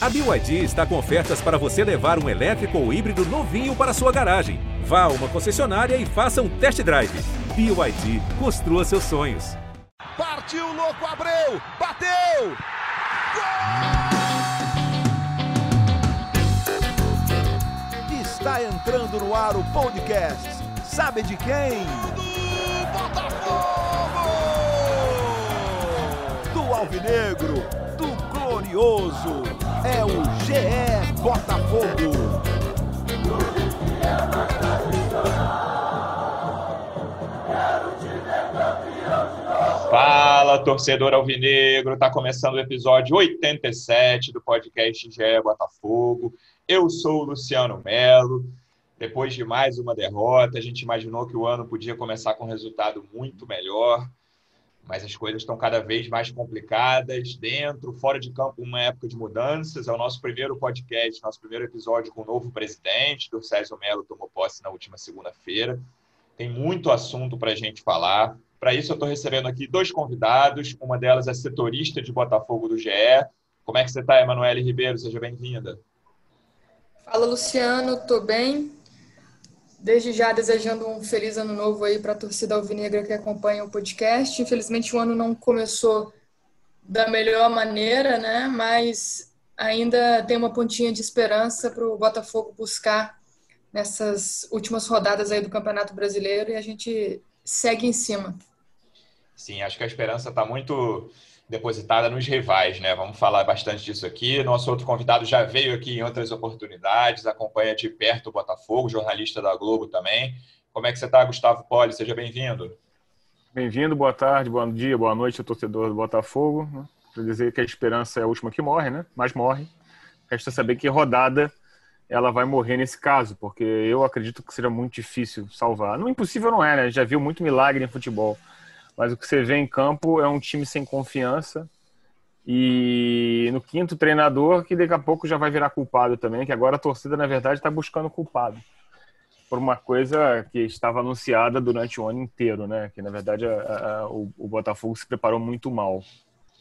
A BYD está com ofertas para você levar um elétrico ou híbrido novinho para sua garagem. Vá a uma concessionária e faça um test drive. BYD, construa seus sonhos. Partiu, louco, Abreu! Bateu! Gol! Está entrando no ar o podcast. Sabe de quem? Do Botafogo! Do Alvinegro, do Glorioso. É o GE Botafogo. Fala, torcedor alvinegro, tá começando o episódio 87 do podcast GE Botafogo. Eu sou o Luciano Melo. Depois de mais uma derrota, a gente imaginou que o ano podia começar com um resultado muito melhor, mas as coisas estão cada vez mais complicadas, dentro, fora de campo, uma época de mudanças. É o nosso primeiro podcast, nosso primeiro episódio com o novo presidente, do César Melo tomou posse na última segunda-feira. Tem muito assunto para a gente falar. Para isso, eu estou recebendo aqui dois convidados. Uma delas é setorista de Botafogo do GE. Como é que você está, Emanuele Ribeiro? Seja bem-vinda. Fala, Luciano. Estou bem. Desde já desejando um feliz ano novo aí para a torcida alvinegra que acompanha o podcast. Infelizmente, o ano não começou da melhor maneira, né? Mas ainda tem uma pontinha de esperança para o Botafogo buscar nessas últimas rodadas aí do Campeonato Brasileiro e a gente segue em cima. Sim, acho que a esperança está muito depositada nos rivais, né? Vamos falar bastante disso aqui. Nosso outro convidado já veio aqui em outras oportunidades, acompanha de perto o Botafogo, jornalista da Globo também. Como é que você está, Gustavo Poli? Seja bem-vindo. Bem-vindo, boa tarde, bom dia, boa noite, torcedor do Botafogo. Para dizer que a esperança é a última que morre, né? Mas morre. Resta saber que rodada ela vai morrer nesse caso, porque eu acredito que seja muito difícil salvar. Não impossível não é, né? Já viu muito milagre em futebol mas o que você vê em campo é um time sem confiança e no quinto treinador que daqui a pouco já vai virar culpado também, que agora a torcida na verdade está buscando culpado por uma coisa que estava anunciada durante o ano inteiro, né? Que na verdade a, a, o, o, Botafogo se preparou muito mal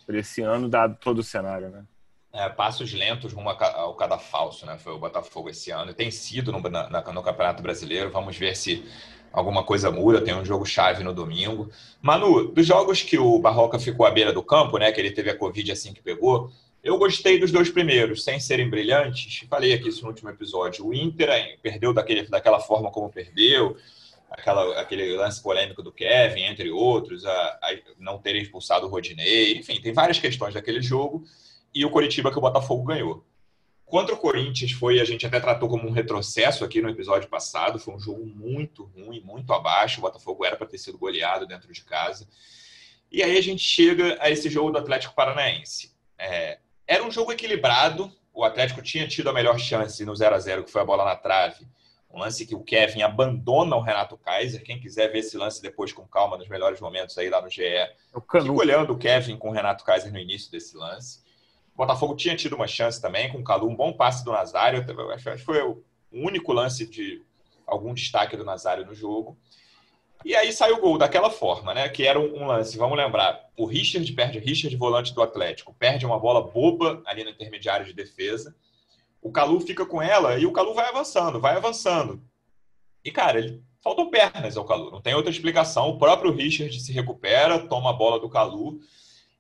para esse ano, dado todo o cenário, né? É, passos lentos rumo ao cada falso, né? Foi o Botafogo esse ano tem sido no, na, no Campeonato Brasileiro. Vamos ver se alguma coisa muda, tem um jogo chave no domingo. Manu, dos jogos que o Barroca ficou à beira do campo, né, que ele teve a Covid assim que pegou, eu gostei dos dois primeiros, sem serem brilhantes. Falei aqui isso no último episódio. O Inter perdeu daquele, daquela forma como perdeu, aquela, aquele lance polêmico do Kevin, entre outros, a, a não ter expulsado o Rodinei. Enfim, tem várias questões daquele jogo. E o Coritiba que o Botafogo ganhou. Contra o Corinthians foi, a gente até tratou como um retrocesso aqui no episódio passado, foi um jogo muito ruim, muito abaixo, o Botafogo era para ter sido goleado dentro de casa. E aí a gente chega a esse jogo do Atlético Paranaense. É, era um jogo equilibrado, o Atlético tinha tido a melhor chance no 0 a 0 que foi a bola na trave. Um lance que o Kevin abandona o Renato Kaiser. Quem quiser ver esse lance depois com calma, nos melhores momentos aí lá no GE, fica olhando o Kevin com o Renato Kaiser no início desse lance. O Botafogo tinha tido uma chance também com o Calu, um bom passe do Nazário. Acho que foi o único lance de algum destaque do Nazário no jogo. E aí saiu o gol daquela forma, né? Que era um lance, vamos lembrar, o Richard perde, Richard volante do Atlético, perde uma bola boba ali no intermediário de defesa. O Calu fica com ela e o Calu vai avançando, vai avançando. E, cara, ele faltou pernas ao Calu, não tem outra explicação. O próprio Richard se recupera, toma a bola do Calu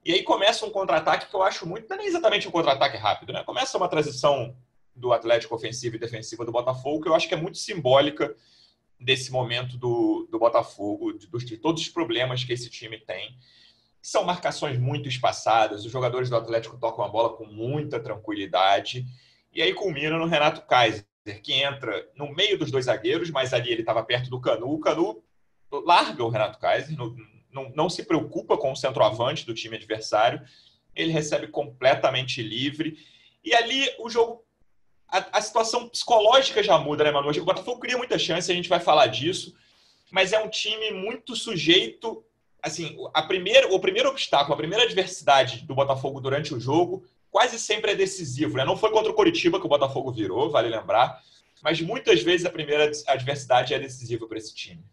e aí começa um contra-ataque que eu acho muito, não é exatamente um contra-ataque rápido, né? Começa uma transição do Atlético ofensiva e defensiva do Botafogo, que eu acho que é muito simbólica desse momento do, do Botafogo, de, de todos os problemas que esse time tem. São marcações muito espaçadas, os jogadores do Atlético tocam a bola com muita tranquilidade, e aí culmina no Renato Kaiser, que entra no meio dos dois zagueiros, mas ali ele estava perto do Canu. O Canu larga o Renato Kaiser no, não, não se preocupa com o centroavante do time adversário, ele recebe completamente livre. E ali o jogo, a, a situação psicológica já muda, né, Manu? O Botafogo cria muita chance, a gente vai falar disso, mas é um time muito sujeito. Assim, a primeira, o primeiro obstáculo, a primeira adversidade do Botafogo durante o jogo quase sempre é decisivo. Né? Não foi contra o Coritiba que o Botafogo virou, vale lembrar, mas muitas vezes a primeira adversidade é decisiva para esse time.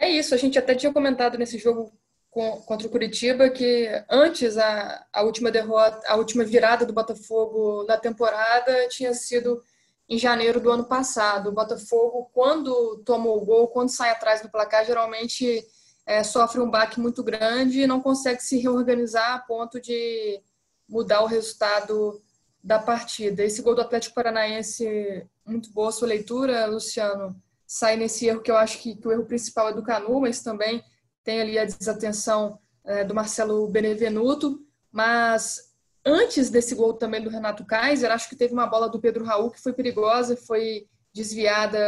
É isso, a gente até tinha comentado nesse jogo contra o Curitiba que antes a, a última derrota, a última virada do Botafogo na temporada tinha sido em janeiro do ano passado. O Botafogo, quando toma o gol, quando sai atrás do placar, geralmente é, sofre um baque muito grande e não consegue se reorganizar a ponto de mudar o resultado da partida. Esse gol do Atlético Paranaense, muito boa sua leitura, Luciano, sai nesse erro que eu acho que, que o erro principal é do Canu, mas também tem ali a desatenção é, do Marcelo Benevenuto, mas antes desse gol também do Renato Kaiser, acho que teve uma bola do Pedro Raul que foi perigosa, foi desviada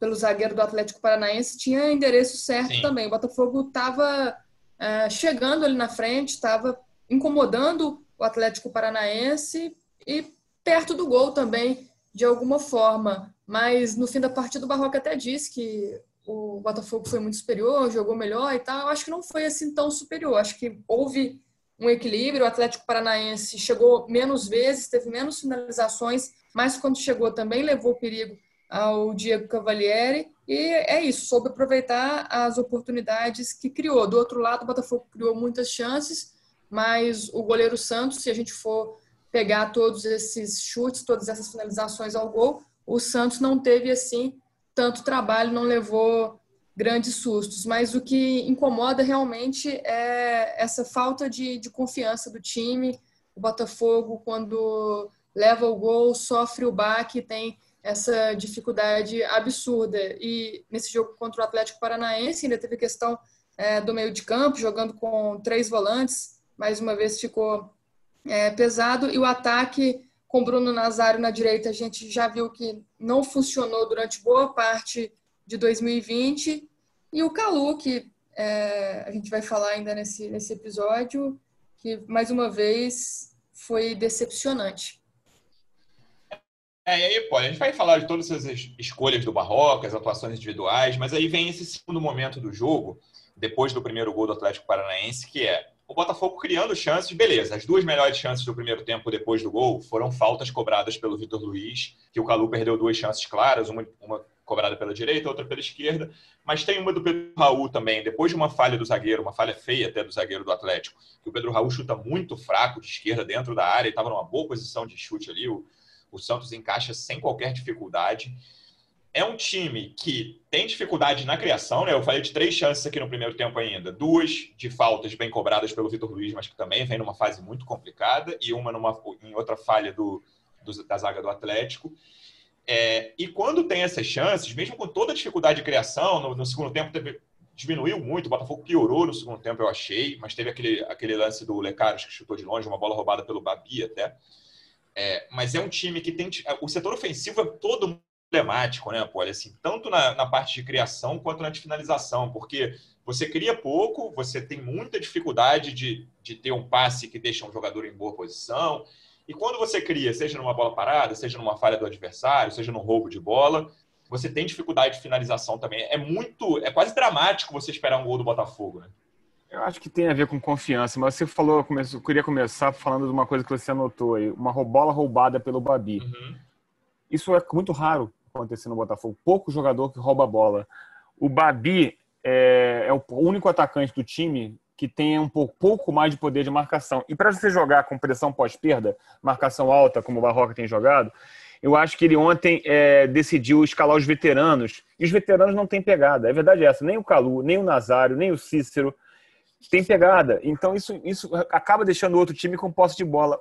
pelo zagueiro do Atlético Paranaense, tinha endereço certo Sim. também. O Botafogo estava é, chegando ali na frente, estava incomodando o Atlético Paranaense e perto do gol também, de alguma forma. Mas no fim da partida, o Barroca até disse que o Botafogo foi muito superior, jogou melhor e tal. Eu acho que não foi assim tão superior. Acho que houve um equilíbrio. O Atlético Paranaense chegou menos vezes, teve menos finalizações, mas quando chegou também levou perigo ao Diego Cavalieri. E é isso, soube aproveitar as oportunidades que criou. Do outro lado, o Botafogo criou muitas chances, mas o goleiro Santos, se a gente for pegar todos esses chutes, todas essas finalizações ao gol, o Santos não teve assim tanto trabalho, não levou grandes sustos. Mas o que incomoda realmente é essa falta de, de confiança do time. O Botafogo, quando leva o gol, sofre o baque, tem essa dificuldade absurda. E nesse jogo contra o Atlético Paranaense ainda teve questão é, do meio de campo, jogando com três volantes, mais uma vez ficou é, pesado. E o ataque com Bruno Nazário na direita, a gente já viu que não funcionou durante boa parte de 2020. E o Calu, que é, a gente vai falar ainda nesse, nesse episódio, que mais uma vez foi decepcionante. É, e aí, pô, a gente vai falar de todas as escolhas do Barroca, as atuações individuais, mas aí vem esse segundo momento do jogo, depois do primeiro gol do Atlético Paranaense, que é o Botafogo criando chances, beleza. As duas melhores chances do primeiro tempo depois do gol foram faltas cobradas pelo Vitor Luiz, que o Calu perdeu duas chances claras, uma, uma cobrada pela direita, outra pela esquerda. Mas tem uma do Pedro Raul também, depois de uma falha do zagueiro, uma falha feia até do zagueiro do Atlético, que o Pedro Raul chuta muito fraco de esquerda dentro da área, e estava numa boa posição de chute ali. O, o Santos encaixa sem qualquer dificuldade é um time que tem dificuldade na criação, né? Eu falei de três chances aqui no primeiro tempo ainda. Duas de faltas bem cobradas pelo Vitor Luiz, mas que também vem numa fase muito complicada, e uma numa, em outra falha do, do da zaga do Atlético. É, e quando tem essas chances, mesmo com toda a dificuldade de criação, no, no segundo tempo teve, diminuiu muito, o Botafogo piorou no segundo tempo, eu achei, mas teve aquele, aquele lance do Lecaros que chutou de longe, uma bola roubada pelo Babi até. É, mas é um time que tem. O setor ofensivo é todo problemático, né, Poli? Assim, tanto na, na, parte de criação quanto na de finalização, porque você cria pouco, você tem muita dificuldade de, de ter um passe que deixa um jogador em boa posição. E quando você cria, seja numa bola parada, seja numa falha do adversário, seja num roubo de bola, você tem dificuldade de finalização também. É muito, é quase dramático você esperar um gol do Botafogo, né? Eu acho que tem a ver com confiança, mas você falou, eu queria começar falando de uma coisa que você anotou aí, uma bola roubada pelo Babi. Uhum. Isso é muito raro acontecer no Botafogo. Pouco jogador que rouba a bola. O Babi é, é o único atacante do time que tem um pouco, pouco mais de poder de marcação. E para você jogar com pressão pós-perda, marcação alta, como o Barroca tem jogado, eu acho que ele ontem é, decidiu escalar os veteranos. E os veteranos não têm pegada. É verdade essa. Nem o Calu, nem o Nazário, nem o Cícero tem pegada. Então isso, isso acaba deixando o outro time com posse de bola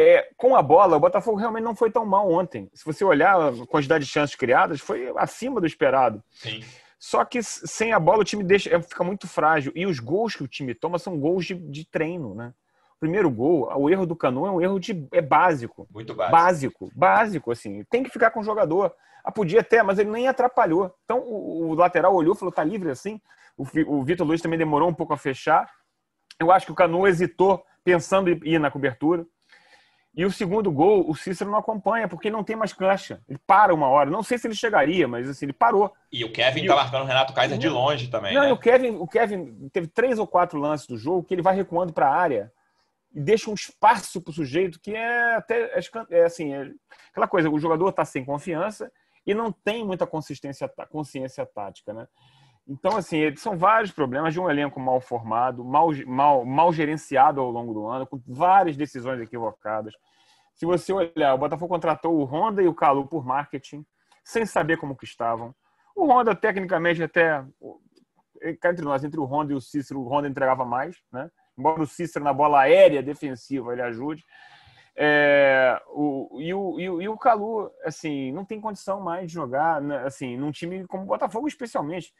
é, com a bola, o Botafogo realmente não foi tão mal ontem. Se você olhar a quantidade de chances criadas, foi acima do esperado. Sim. Só que sem a bola o time deixa, é, fica muito frágil. E os gols que o time toma são gols de, de treino, né? O primeiro gol, o erro do Canu é um erro de, é básico. Muito básico. Básico, básico, assim. Tem que ficar com o jogador. Ah, podia até, mas ele nem atrapalhou. Então o, o lateral olhou e falou: tá livre assim. O, o Vitor Luiz também demorou um pouco a fechar. Eu acho que o Canu hesitou pensando em ir na cobertura. E o segundo gol, o Cícero não acompanha, porque não tem mais cancha. Ele para uma hora. Não sei se ele chegaria, mas assim, ele parou. E o Kevin e tá o... marcando o Renato Kaiser de longe também. Não, né? o Kevin, o Kevin teve três ou quatro lances do jogo que ele vai recuando para a área e deixa um espaço para o sujeito que é até é, é assim, é aquela coisa, o jogador está sem confiança e não tem muita consistência, consciência tática, né? Então, assim, são vários problemas de um elenco mal formado, mal, mal, mal gerenciado ao longo do ano, com várias decisões equivocadas. Se você olhar, o Botafogo contratou o Honda e o Calu por marketing, sem saber como que estavam. O Honda, tecnicamente, até entre nós, entre o Honda e o Cícero, o Honda entregava mais, né? Embora o Cícero na bola aérea defensiva ele ajude. É, o, e, o, e, o, e o Calu, assim, não tem condição mais de jogar, né, assim, num time como o Botafogo, especialmente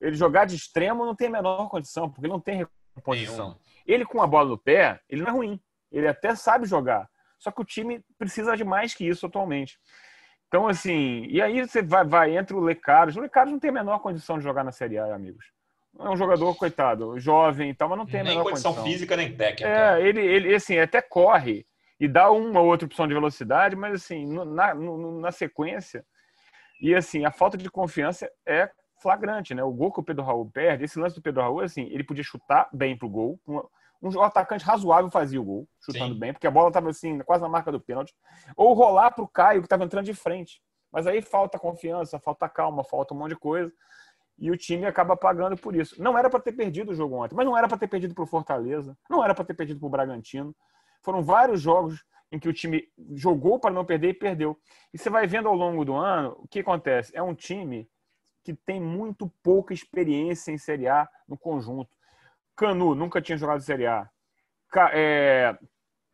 ele jogar de extremo não tem a menor condição, porque não tem reposição. Ele com a bola no pé, ele não é ruim. Ele até sabe jogar. Só que o time precisa de mais que isso atualmente. Então, assim, e aí você vai, vai entre o Lecaros. O Lecaros não tem a menor condição de jogar na Série A, amigos. É um jogador, coitado, jovem e tal, mas não tem a menor condição. Nem condição física, nem técnica. É, ele, ele assim, até corre e dá uma ou outra opção de velocidade, mas, assim, na, na sequência. E, assim, a falta de confiança é flagrante, né? O gol que o Pedro Raul perde, esse lance do Pedro Raul, assim, ele podia chutar bem pro gol. Um, atacante razoável fazia o gol, chutando Sim. bem, porque a bola estava assim, quase na marca do pênalti. Ou rolar pro Caio, que estava entrando de frente. Mas aí falta confiança, falta calma, falta um monte de coisa. E o time acaba pagando por isso. Não era para ter perdido o jogo ontem, mas não era para ter perdido pro Fortaleza, não era para ter perdido pro Bragantino. Foram vários jogos em que o time jogou para não perder e perdeu. E você vai vendo ao longo do ano o que acontece. É um time que tem muito pouca experiência em Série A no conjunto. Canu nunca tinha jogado Série A. Ca, é,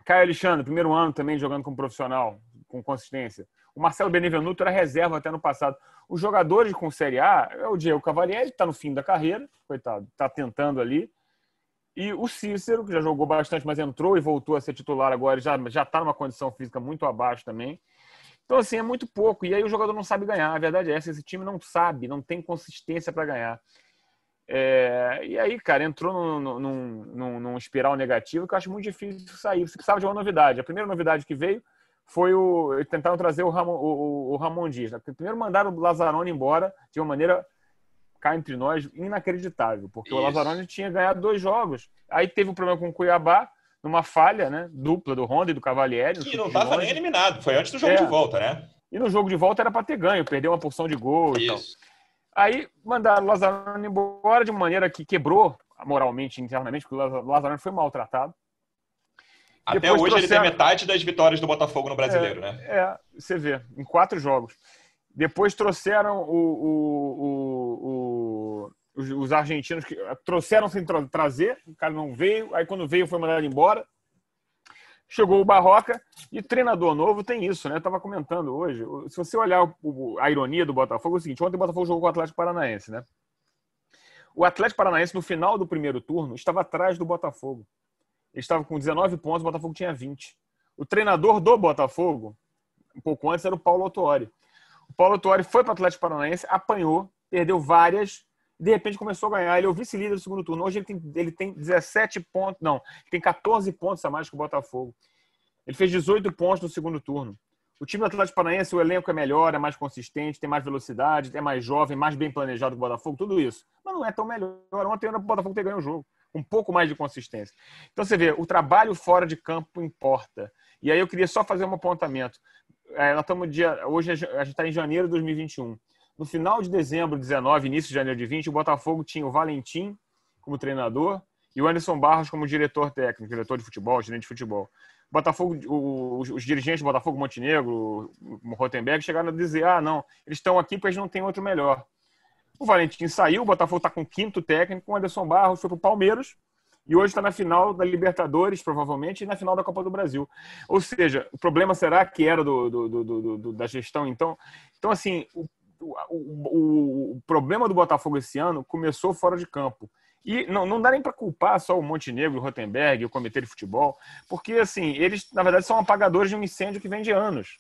Caio Alexandre, primeiro ano também jogando como profissional, com consistência. O Marcelo Benevenuto era reserva até no passado. Os jogadores com Série A, é o Diego Cavalieri, está no fim da carreira, coitado, está tentando ali. E o Cícero, que já jogou bastante, mas entrou e voltou a ser titular agora, já está numa condição física muito abaixo também. Então, assim, é muito pouco. E aí o jogador não sabe ganhar. A verdade é essa: esse time não sabe, não tem consistência para ganhar. É... e aí, cara, entrou num, num, num, num, espiral negativo que eu acho muito difícil sair. Você precisava de uma novidade. A primeira novidade que veio foi o. Tentaram trazer o Ramon, o, o Ramon Dias. Né? Primeiro mandaram o Lazzaroni embora de uma maneira, cá entre nós, inacreditável. Porque Isso. o Lazzaroni tinha ganhado dois jogos. Aí teve um problema com o Cuiabá numa falha né, dupla do Honda e do Cavalieri. Que não estava nem eliminado, foi antes do jogo é. de volta, né? E no jogo de volta era para ter ganho, perdeu uma porção de gol Isso. e tal. Aí mandaram o Lazarone embora de uma maneira que quebrou moralmente, internamente, porque o Lazarone foi maltratado. Até Depois hoje trouxeram... ele tem metade das vitórias do Botafogo no brasileiro, é, né? É, você vê, em quatro jogos. Depois trouxeram o, o, o, os, os argentinos que trouxeram sem tra trazer, o cara não veio, aí quando veio foi mandado embora. Chegou o Barroca e treinador novo tem isso, né? Eu tava comentando hoje. Se você olhar o, a ironia do Botafogo, é o seguinte: ontem o Botafogo jogou com o Atlético Paranaense, né? O Atlético Paranaense, no final do primeiro turno, estava atrás do Botafogo. Ele estava com 19 pontos, o Botafogo tinha 20. O treinador do Botafogo, um pouco antes, era o Paulo Autuori. O Paulo Autuori foi para o Atlético Paranaense, apanhou, perdeu várias de repente começou a ganhar. Ele é o vice-líder do segundo turno. Hoje ele tem, ele tem 17 pontos, não, tem 14 pontos a mais que o Botafogo. Ele fez 18 pontos no segundo turno. O time do Atlético Paranaense, o elenco é melhor, é mais consistente, tem mais velocidade, é mais jovem, mais bem planejado que o Botafogo, tudo isso. Mas não é tão melhor. Ontem era o Botafogo ter ganho o jogo, um pouco mais de consistência. Então você vê, o trabalho fora de campo importa. E aí eu queria só fazer um apontamento. É, nós estamos dia, hoje a gente está em janeiro de 2021. No final de dezembro de 19, início de janeiro de 20, o Botafogo tinha o Valentim como treinador e o Anderson Barros como diretor técnico, diretor de futebol, gerente de futebol. O Botafogo, os, os, dirigentes do Botafogo, Montenegro, o Rotenberg, chegaram a dizer: ah, não, eles estão aqui porque eles não têm outro melhor. O Valentim saiu, o Botafogo está com o quinto técnico, o Anderson Barros foi para o Palmeiras e hoje está na final da Libertadores, provavelmente, e na final da Copa do Brasil. Ou seja, o problema será que era do, do, do, do da gestão? Então, então assim, o o, o, problema do Botafogo esse ano começou fora de campo. E não, não dá nem para culpar só o Montenegro, o Rotenberg, o Comitê de Futebol, porque, assim, eles, na verdade, são apagadores de um incêndio que vem de anos.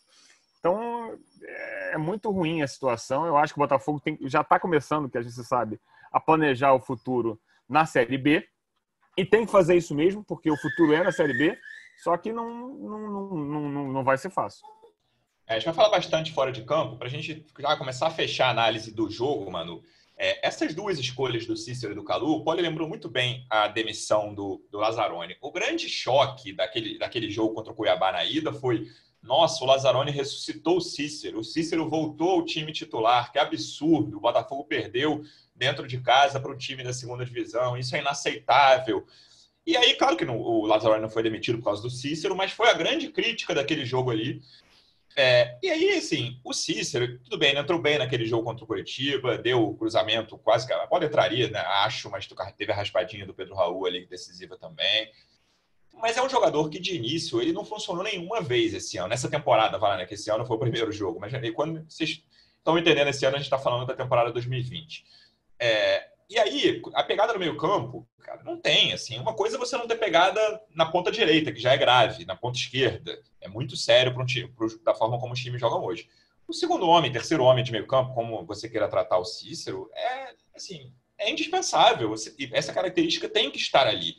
Então, é muito ruim a situação. Eu acho que o Botafogo tem, já está começando, que a gente sabe, a planejar o futuro na Série B. E tem que fazer isso mesmo, porque o futuro é na Série B, só que não, não, não, não, não vai ser fácil. É, a gente vai falar bastante fora de campo, para a gente já começar a fechar a análise do jogo, Manu. É, essas duas escolhas do Cícero e do Calu, o Poli lembrou muito bem a demissão do, do Lazzaroni. O grande choque daquele, daquele jogo contra o Cuiabá na ida foi nossa, o Lazzaroni ressuscitou o Cícero. O Cícero voltou ao time titular. Que absurdo. O Botafogo perdeu dentro de casa para o time da segunda divisão. Isso é inaceitável. E aí, claro que não, o Lazzaroni não foi demitido por causa do Cícero, mas foi a grande crítica daquele jogo ali. É, e aí, assim, o Cícero, tudo bem, ele entrou bem naquele jogo contra o Curitiba, deu o cruzamento quase que. A bola entraria, né? Acho, mas teve a raspadinha do Pedro Raul ali, decisiva também. Mas é um jogador que, de início, ele não funcionou nenhuma vez esse ano. Nessa temporada, vai né? Que esse ano foi o primeiro jogo. Mas quando vocês estão entendendo, esse ano a gente está falando da temporada 2020. É, e aí, a pegada no meio-campo, cara, não tem. Assim, uma coisa é você não ter pegada na ponta direita, que já é grave, na ponta esquerda. É muito sério para um time, pro, da forma como os times jogam hoje. O segundo homem, terceiro homem de meio-campo, como você queira tratar o Cícero, é assim, é indispensável. Essa característica tem que estar ali.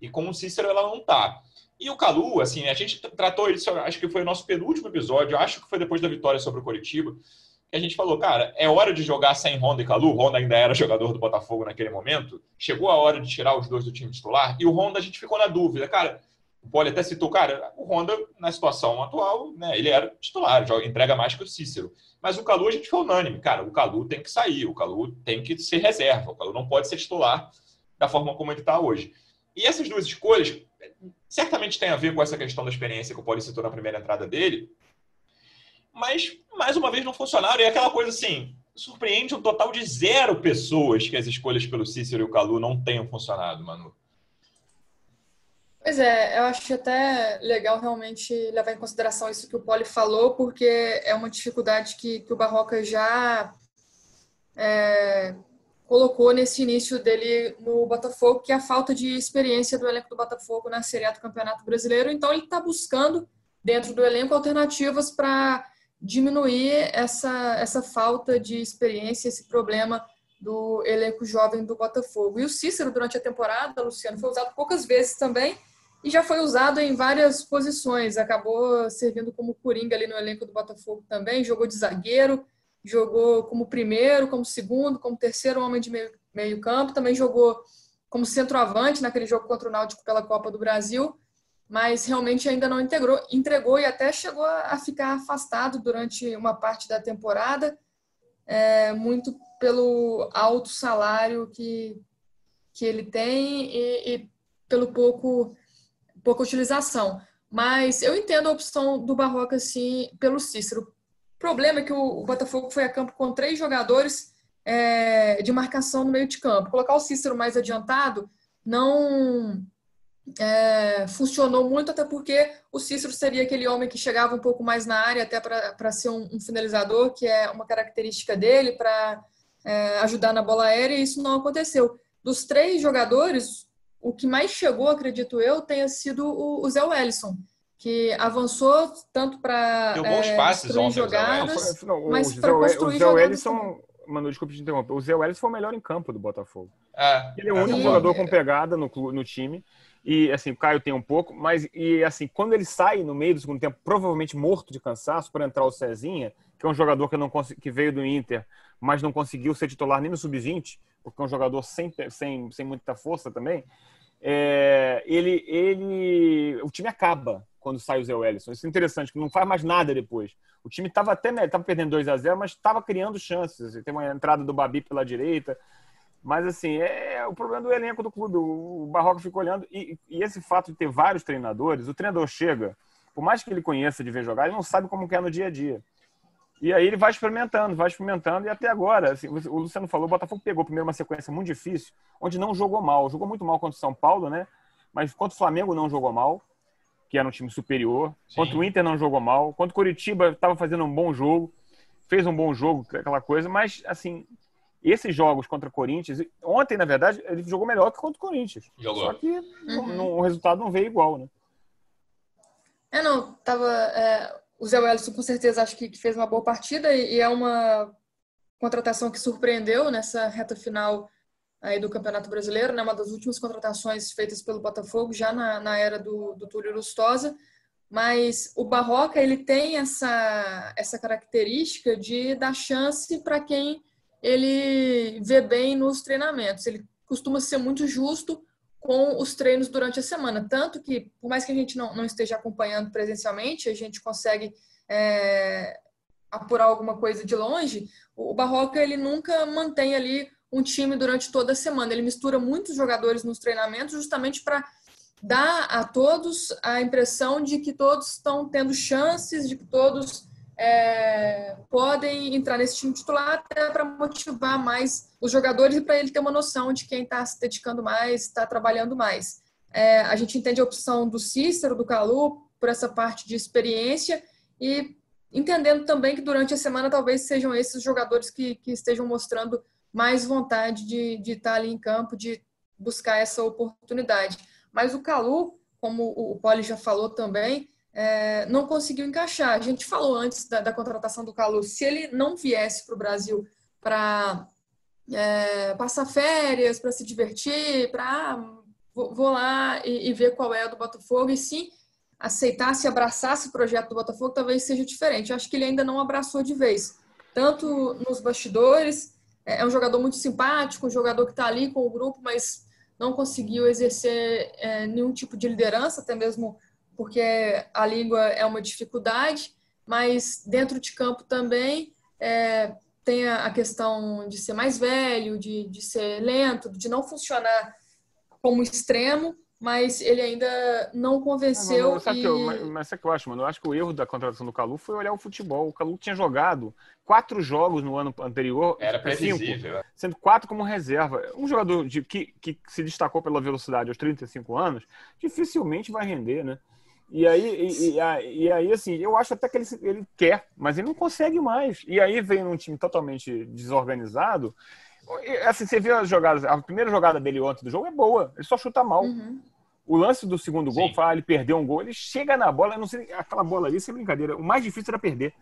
E com o Cícero ela não tá. E o Calu, assim, a gente tratou isso, acho que foi o nosso penúltimo episódio, acho que foi depois da vitória sobre o Coritiba, a gente falou, cara, é hora de jogar sem Honda e Calu. Honda ainda era jogador do Botafogo naquele momento. Chegou a hora de tirar os dois do time titular. E o Honda a gente ficou na dúvida, cara. O Poli até citou, cara, o Honda, na situação atual, né, ele era titular, joga, entrega mais que o Cícero. Mas o Calu a gente foi unânime, cara, o Calu tem que sair, o Calu tem que ser reserva, o Calu não pode ser titular da forma como ele está hoje. E essas duas escolhas certamente têm a ver com essa questão da experiência que o Poli citou na primeira entrada dele, mas, mais uma vez, não funcionaram. E é aquela coisa assim, surpreende um total de zero pessoas que as escolhas pelo Cícero e o Calu não tenham funcionado, Manu. Pois é, eu acho até legal realmente levar em consideração isso que o Poli falou, porque é uma dificuldade que, que o Barroca já é, colocou nesse início dele no Botafogo, que é a falta de experiência do elenco do Botafogo na Série A do Campeonato Brasileiro. Então, ele está buscando, dentro do elenco, alternativas para diminuir essa, essa falta de experiência, esse problema do elenco jovem do Botafogo. E o Cícero, durante a temporada, Luciano, foi usado poucas vezes também e já foi usado em várias posições. Acabou servindo como coringa ali no elenco do Botafogo também, jogou de zagueiro, jogou como primeiro, como segundo, como terceiro homem de meio, meio campo, também jogou como centroavante naquele jogo contra o Náutico pela Copa do Brasil, mas realmente ainda não integrou, entregou e até chegou a ficar afastado durante uma parte da temporada, é, muito pelo alto salário que, que ele tem e, e pelo pouco pouca utilização. Mas eu entendo a opção do Barroca, sim, pelo Cícero problema é que o, Botafogo foi a campo com três jogadores é, de marcação no meio de campo. Colocar o Cícero mais adiantado não é, funcionou muito, até porque o Cícero seria aquele homem que chegava um pouco mais na área, até para ser um, um, finalizador, que é uma característica dele, para é, ajudar na bola aérea, e isso não aconteceu. Dos três jogadores, o que mais chegou, acredito eu, tenha sido o, o Zé Wellison que avançou tanto para é, construir jogadas, não, mas para construir o Zé Wellison, Manu, desculpe te interromper. O Zé Wellison foi o melhor em campo do Botafogo. É, ele é o único sim. jogador com pegada no, no time. E assim, o Caio tem um pouco, mas e assim, quando ele sai no meio do segundo tempo, provavelmente morto de cansaço, para entrar o Cezinha, que é um jogador que, não que veio do Inter, mas não conseguiu ser titular nem no sub-20, porque é um jogador sem, sem, sem muita força também. É, ele, ele, o time acaba quando sai o Zé Wellison. Isso é interessante, que não faz mais nada depois. O time estava até né, tava perdendo 2 a 0 mas estava criando chances. Tem uma entrada do Babi pela direita. Mas, assim, é, é o problema do elenco do clube. O Barroca fica olhando. E, e, esse fato de ter vários treinadores, o treinador chega, por mais que ele conheça de ver jogar, ele não sabe como é no dia a dia. E aí ele vai experimentando, vai experimentando, e até agora, assim, o Luciano falou, o Botafogo pegou primeiro uma sequência muito difícil, onde não jogou mal. Jogou muito mal contra o São Paulo, né? Mas contra o Flamengo não jogou mal que era um time superior. Sim. Contra o Inter não jogou mal. Contra o Curitiba estava fazendo um bom jogo. Fez um bom jogo, aquela coisa. Mas, assim, esses jogos contra o Corinthians... Ontem, na verdade, ele jogou melhor que contra o Corinthians. Jogou. Só que uhum. o resultado não veio igual, né? É, não. Tava... É, o Zé Wellison, com certeza, acho que fez uma boa partida. E é uma contratação que surpreendeu nessa reta final aí do Campeonato Brasileiro, né, uma das últimas contratações feitas pelo Botafogo, já na, na era do, do Túlio Lustosa, mas o Barroca ele tem essa, essa característica de dar chance para quem ele vê bem nos treinamentos. Ele costuma ser muito justo com os treinos durante a semana. Tanto que, por mais que a gente não, não esteja acompanhando presencialmente, a gente consegue é, apurar alguma coisa de longe. O Barroca, ele nunca mantém ali um time durante toda a semana. Ele mistura muitos jogadores nos treinamentos justamente para dar a todos a impressão de que todos estão tendo chances, de que todos é, podem entrar nesse time titular até para motivar mais os jogadores e para ele ter uma noção de quem está se dedicando mais, está trabalhando mais. É, a gente entende a opção do Cícero, do Calu, por essa parte de experiência e entendendo também que durante a semana talvez sejam esses jogadores que, que estejam mostrando mais vontade de, de estar ali em campo, de buscar essa oportunidade. Mas o Calu, como o Poli já falou também, é, não conseguiu encaixar. A gente falou antes da, da contratação do Calu, se ele não viesse para o Brasil para é, passar férias, para se divertir, para ah, vou, vou, lá e, e, ver qual é a do Botafogo, e sim aceitasse, abraçasse o projeto do Botafogo, talvez seja diferente. Eu acho que ele ainda não abraçou de vez, tanto nos bastidores é, é um jogador muito simpático, um jogador que está ali com o grupo, mas não conseguiu exercer é, nenhum tipo de liderança, até mesmo porque a língua é uma dificuldade, mas dentro de campo também é, tem a questão de ser mais velho, de, de ser lento, de não funcionar como extremo, mas ele ainda não convenceu. Ah, sabe e... que eu, mas, mas sabe o que eu acho, mano? Eu acho que o erro da contratação do Calu foi olhar o futebol. O Calu tinha jogado quatro jogos no ano anterior. Era previsível. Cinco, sendo quatro como reserva. Um jogador de, que, que se destacou pela velocidade aos 35 anos, dificilmente vai render, né? E aí, e, e, e, aí, assim, eu acho até que ele, ele quer, mas ele não consegue mais. E aí vem num time totalmente desorganizado. Assim, você viu as jogadas, a primeira jogada dele ontem do jogo é boa, ele só chuta mal. Uhum. O lance do segundo gol, fala, ele perdeu um gol, ele chega na bola, não sei, aquela bola ali, sem brincadeira, o mais difícil era perder.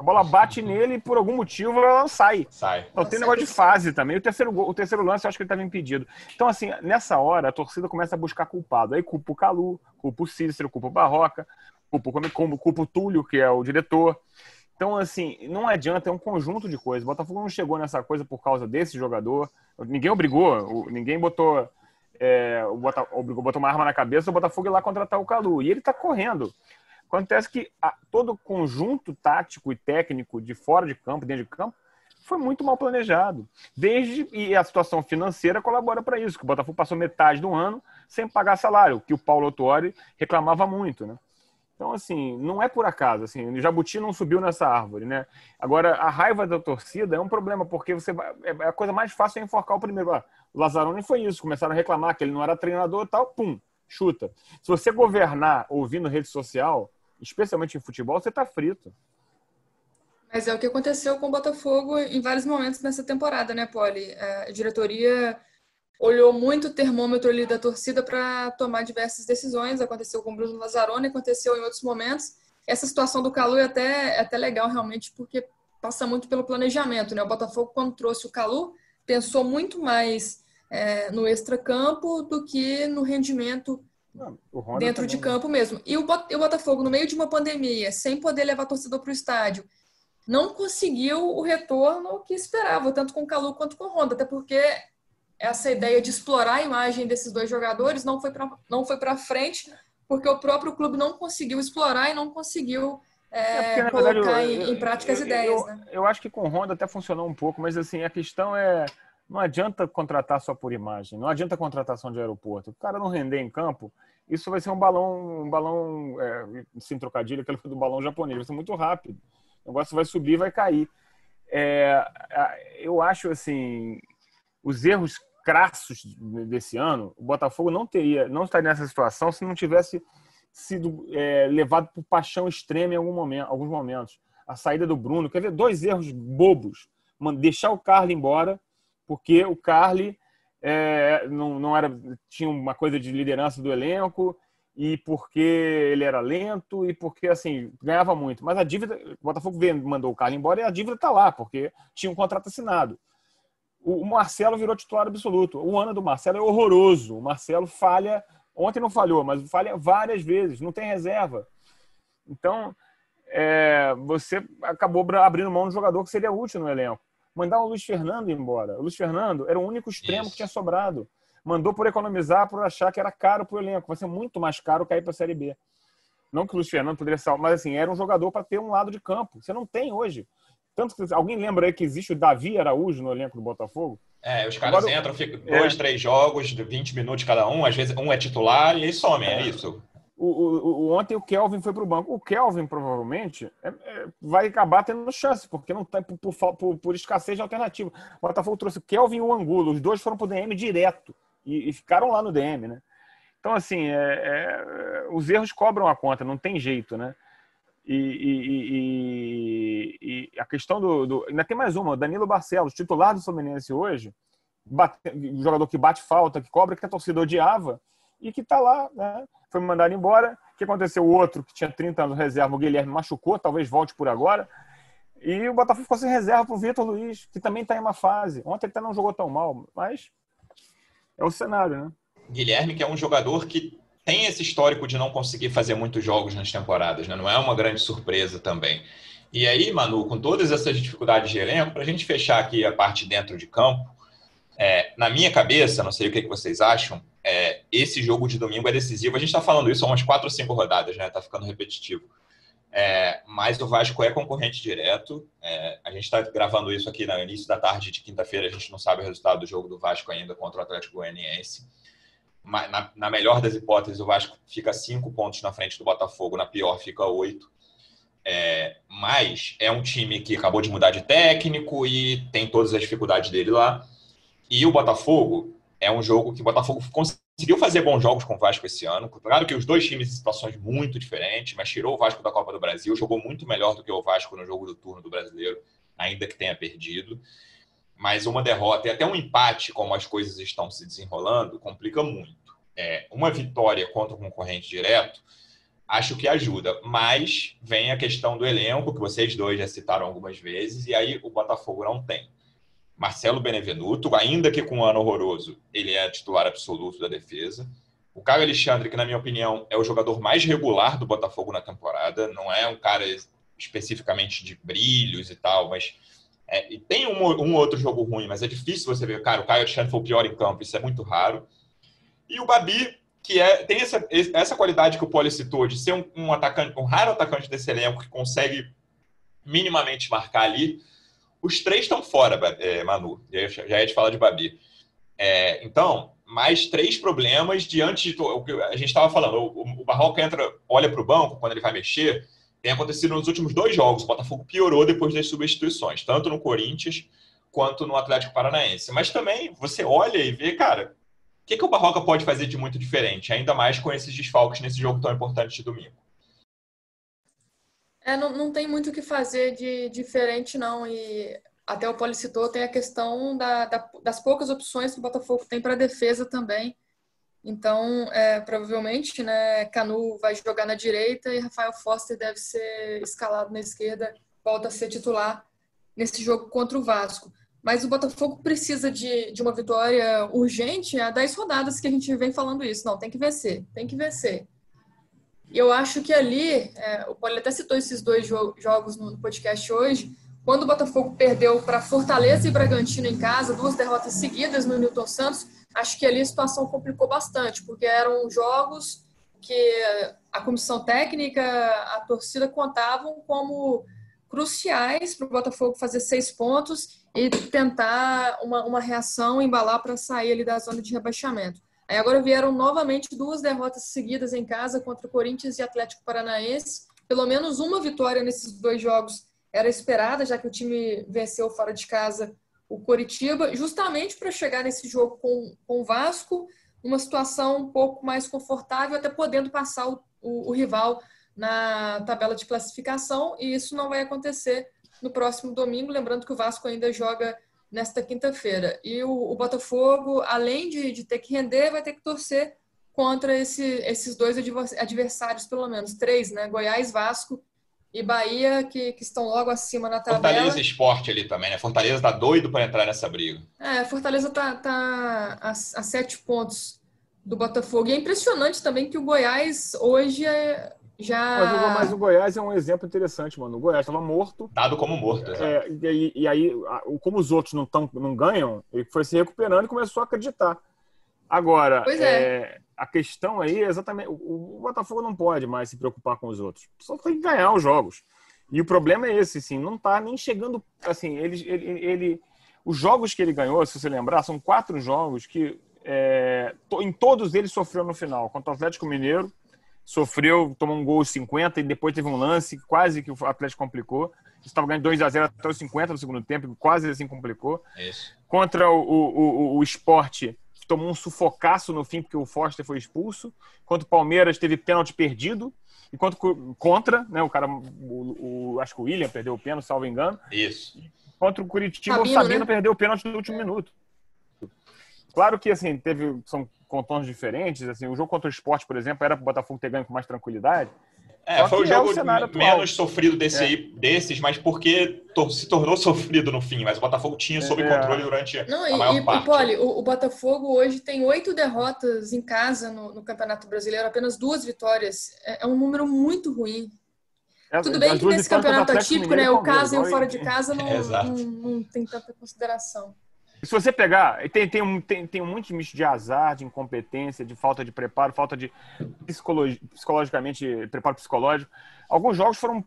A bola bate nele e por algum motivo ela sai. Sai. Então tem negócio de fase também. O terceiro, gol, o terceiro lance eu acho que ele estava impedido. Então, assim, nessa hora a torcida começa a buscar culpado. Aí culpa o Calu, culpa o Cícero, culpa o Barroca, culpa, culpa, culpa o Túlio, que é o diretor. Então, assim, não adianta, é um conjunto de coisas. O Botafogo não chegou nessa coisa por causa desse jogador. Ninguém obrigou, ninguém botou é, o Botafogo botou uma arma na cabeça, o Botafogo ir lá contratar o Calu. E ele está correndo. Acontece que a, todo o conjunto tático e técnico de fora de campo, dentro de campo, foi muito mal planejado. Desde e a situação financeira colabora para isso, que o Botafogo passou metade do ano sem pagar salário, que o Paulo Autori reclamava muito, né? Então, assim, não é por acaso. Assim, o Jabuti não subiu nessa árvore, né? Agora, a raiva da torcida é um problema, porque você vai, é, é a coisa mais fácil é enforcar o primeiro. Ah, o Lazzaroni foi isso, começaram a reclamar que ele não era treinador tal, pum, chuta. Se você governar ouvindo rede social, especialmente em futebol, você está frito. Mas é o que aconteceu com o Botafogo em vários momentos nessa temporada, né, Poli? A diretoria olhou muito o termômetro ali da torcida para tomar diversas decisões. Aconteceu com o Bruno Lazzaroni, aconteceu em outros momentos. Essa situação do Calu é até, é até legal, realmente, porque passa muito pelo planejamento. Né? O Botafogo, quando trouxe o Calu, pensou muito mais é, no extracampo do que no rendimento Não, dentro de campo mesmo. E o Botafogo, no meio de uma pandemia, sem poder levar torcedor para o estádio, não conseguiu o retorno que esperava, tanto com o Calu quanto com o Honda, até porque essa ideia de explorar a imagem desses dois jogadores não foi para frente porque o próprio clube não conseguiu explorar e não conseguiu é, é porque, colocar verdade, eu, em, em, prática eu, as ideias. Eu, né? eu, acho que com Honda até funcionou um pouco, mas assim a questão é não adianta contratar só por imagem, não adianta contratação de aeroporto. O cara não render em campo, isso vai ser um balão, um balão, é, sem trocadilho, aquele do balão japonês, vai ser muito rápido. O negócio vai subir, vai cair. É, eu acho assim, os erros crassos desse ano, o Botafogo não teria, não estaria nessa situação se não tivesse sido é, levado por paixão extrema em algum momento, alguns momentos. A saída do Bruno, quer ver dois erros bobos, deixar o Carly embora, porque o Carly é, não, não era tinha uma coisa de liderança do elenco e porque ele era lento e porque assim ganhava muito. Mas a dívida, o Botafogo mandou o Carly embora e a dívida está lá porque tinha um contrato assinado o Marcelo virou titular absoluto. O ano do Marcelo é horroroso. O Marcelo falha, ontem não falhou, mas falha várias vezes, não tem reserva. Então, é, você acabou abrindo mão de um jogador que seria útil no elenco. Mandar o Luiz Fernando embora. O Luiz Fernando era o único extremo Isso. que tinha sobrado. Mandou por economizar, por achar que era caro para o elenco. Vai ser muito mais caro cair para a Série B. Não que o Luiz Fernando poderia ser, mas assim, era um jogador para ter um lado de campo. Você não tem hoje. Tanto que alguém lembra aí que existe o Davi Araújo no elenco do Botafogo? É, os caras Agora- entram, ficam É. dois, três jogos, de 20 minutos cada um, às vezes um é titular e aí somem, é, É. isso. O, o- o- ontem o Kelvin foi para o banco. O Kelvin, provavelmente, é- é, vai acabar tendo chance, porque não tem por, por por- por escassez de alternativa. O Botafogo trouxe o Kelvin e o Angulo. Os dois foram para o DM direto e, e ficaram lá no DM, né? Então, assim, é- é- os erros cobram a conta, não tem jeito, né? E, e- e- a questão do, do- Ainda tem mais uma. Danilo Barcelos, titular do Fluminense hoje, bate- jogador que bate falta, que cobra, que a torcida odiava e que está lá, né? Foi mandado embora. O que aconteceu? O outro, que tinha 30 anos de reserva, o Guilherme, machucou, talvez volte por agora. E o Botafogo ficou sem reserva para o Vitor Luiz, que também está em uma fase. Ontem ele até não jogou tão mal, mas é o cenário, né? Guilherme, que é um jogador que tem esse histórico de não conseguir fazer muitos jogos nas temporadas, né? Não é uma grande surpresa também. E aí, Manu, com todas essas dificuldades de elenco, para a gente fechar aqui a parte dentro de campo, é, na minha cabeça, não sei o que, que vocês acham, é, esse jogo de domingo é decisivo. A gente está falando isso há umas quatro ou cinco rodadas, né? Tá ficando repetitivo. É, mas o Vasco é concorrente direto. É, a gente está gravando isso aqui no início da tarde de quinta-feira. A gente não sabe o resultado do jogo do Vasco ainda contra o Atlético Goianiense. Na, na melhor das hipóteses, o Vasco fica cinco pontos na frente do Botafogo, na pior, fica oito. É, mas é um time que acabou de mudar de técnico e tem todas as dificuldades dele lá. E o Botafogo é um jogo que o Botafogo conseguiu fazer bons jogos com o Vasco esse ano. Claro que os dois times em situações muito diferentes, mas tirou o Vasco da Copa do Brasil, jogou muito melhor do que o Vasco no jogo do turno do brasileiro, ainda que tenha perdido. Mas uma derrota e até um empate, como as coisas estão se desenrolando, complica muito. É, uma vitória contra o concorrente direto, acho que ajuda. Mas vem a questão do elenco, que vocês dois já citaram algumas vezes, e aí o Botafogo não tem. Marcelo Benevenuto, ainda que com um ano horroroso, ele é titular absoluto da defesa. O Caio Alexandre, que na minha opinião é o jogador mais regular do Botafogo na temporada, não é um cara especificamente de brilhos e tal, mas é, e tem um, um, outro jogo ruim, mas é difícil você ver, cara, o Caio Alexandre foi o pior em campo, isso é muito raro. E o Babi, que é, tem essa, essa qualidade que o Poli citou, de ser um, um atacante, um raro atacante desse elenco que consegue minimamente marcar ali. Os três estão fora, é, Manu. Já ia te falar de Babi. É, então, mais três problemas diante de o que a gente estava falando. O, o Barroca entra, olha para o banco quando ele vai mexer. Tem acontecido nos últimos dois jogos. O Botafogo piorou depois das substituições, tanto no Corinthians quanto no Atlético Paranaense. Mas também você olha e vê, cara, o que, que o Barroca pode fazer de muito diferente, ainda mais com esses desfalques nesse jogo tão importante de domingo? É, não, não tem muito o que fazer de diferente, não. E até o Poli citou, tem a questão da, da, das poucas opções que o Botafogo tem para defesa também. Então, é, provavelmente, né, Canu vai jogar na direita e Rafael Foster deve ser escalado na esquerda, volta a ser titular nesse jogo contra o Vasco. Mas o Botafogo precisa de, de uma vitória urgente há 10 rodadas que a gente vem falando isso. Não, tem que vencer, tem que vencer. E eu acho que ali, é, o Paulo até citou esses dois jo jogos no podcast hoje, quando o Botafogo perdeu para Fortaleza e Bragantino em casa, duas derrotas seguidas no Newton Santos, acho que ali a situação complicou bastante, porque eram jogos que a comissão técnica, a torcida contavam como cruciais para o Botafogo fazer seis pontos e tentar uma, uma reação, embalar para sair ali da zona de rebaixamento. Aí agora vieram novamente duas derrotas seguidas em casa contra o Corinthians e Atlético Paranaense. Pelo menos uma vitória nesses dois jogos era esperada, já que o time venceu fora de casa o Coritiba, justamente para chegar nesse jogo com, com o Vasco, numa situação um pouco mais confortável, até podendo passar o, o, o rival na tabela de classificação, e isso não vai acontecer no próximo domingo, lembrando que o Vasco ainda joga nesta quinta-feira. E o, o, Botafogo, além de, de, ter que render, vai ter que torcer contra esse, esses dois adversários, pelo menos três, né? Goiás, Vasco e Bahia, que, que estão logo acima na tabela. Fortaleza Esporte ali também, né? Fortaleza tá doido para entrar nessa briga. É, Fortaleza tá, tá a, a sete pontos do Botafogo. E é impressionante também que o Goiás hoje é, Já. Mas, mas o Goiás é um exemplo interessante, mano. O Goiás estava morto. Dado como morto, é, e, e, aí, como os outros não, tão, não ganham, ele foi se recuperando e começou a acreditar. Agora, é. É, a questão aí é exatamente. O, o, Botafogo não pode mais se preocupar com os outros. Só tem que ganhar os jogos. E o problema é esse, assim, não tá nem chegando. Assim, ele, ele, ele os jogos que ele ganhou, se você lembrar, são quatro jogos que é, em todos eles sofreu no final. Contra o Atlético Mineiro, sofreu, tomou um gol 50 e depois teve um lance quase que o Atlético complicou. Estava ganhando 2 a 0 até os 50 no segundo tempo, quase assim complicou. Isso. Contra o, o, o, o esporte, tomou um sufocaço no fim, porque o Foster foi expulso. Contra o Palmeiras, teve pênalti perdido. E contra, contra né, o cara, o, o, acho que o William perdeu o pênalti, salvo engano. Isso. Contra o Curitiba, Sabino, o Sabino né? perdeu o pênalti no último minuto. Claro que, assim, teve, são contornos diferentes. Assim, o jogo contra o esporte, por exemplo, era para o Botafogo ter ganho com mais tranquilidade. É, foi o jogo é o menos sofrido desse é. aí, desses, mas porque se tornou sofrido no fim. Mas o Botafogo tinha sob é. controle durante Não, a maior e, parte. E, Poli, o, o, Botafogo hoje tem oito derrotas em casa no, no, Campeonato Brasileiro, apenas duas vitórias. É, é um número muito ruim. É, Tudo bem que nesse campeonato atípico, né? O caso e o fora de casa não, não, não tem tanta consideração. Se você pegar, tem, tem, um, tem, tem um monte de de azar, de incompetência, de falta de preparo, falta de psicologi psicologicamente, preparo psicológico. Alguns jogos foram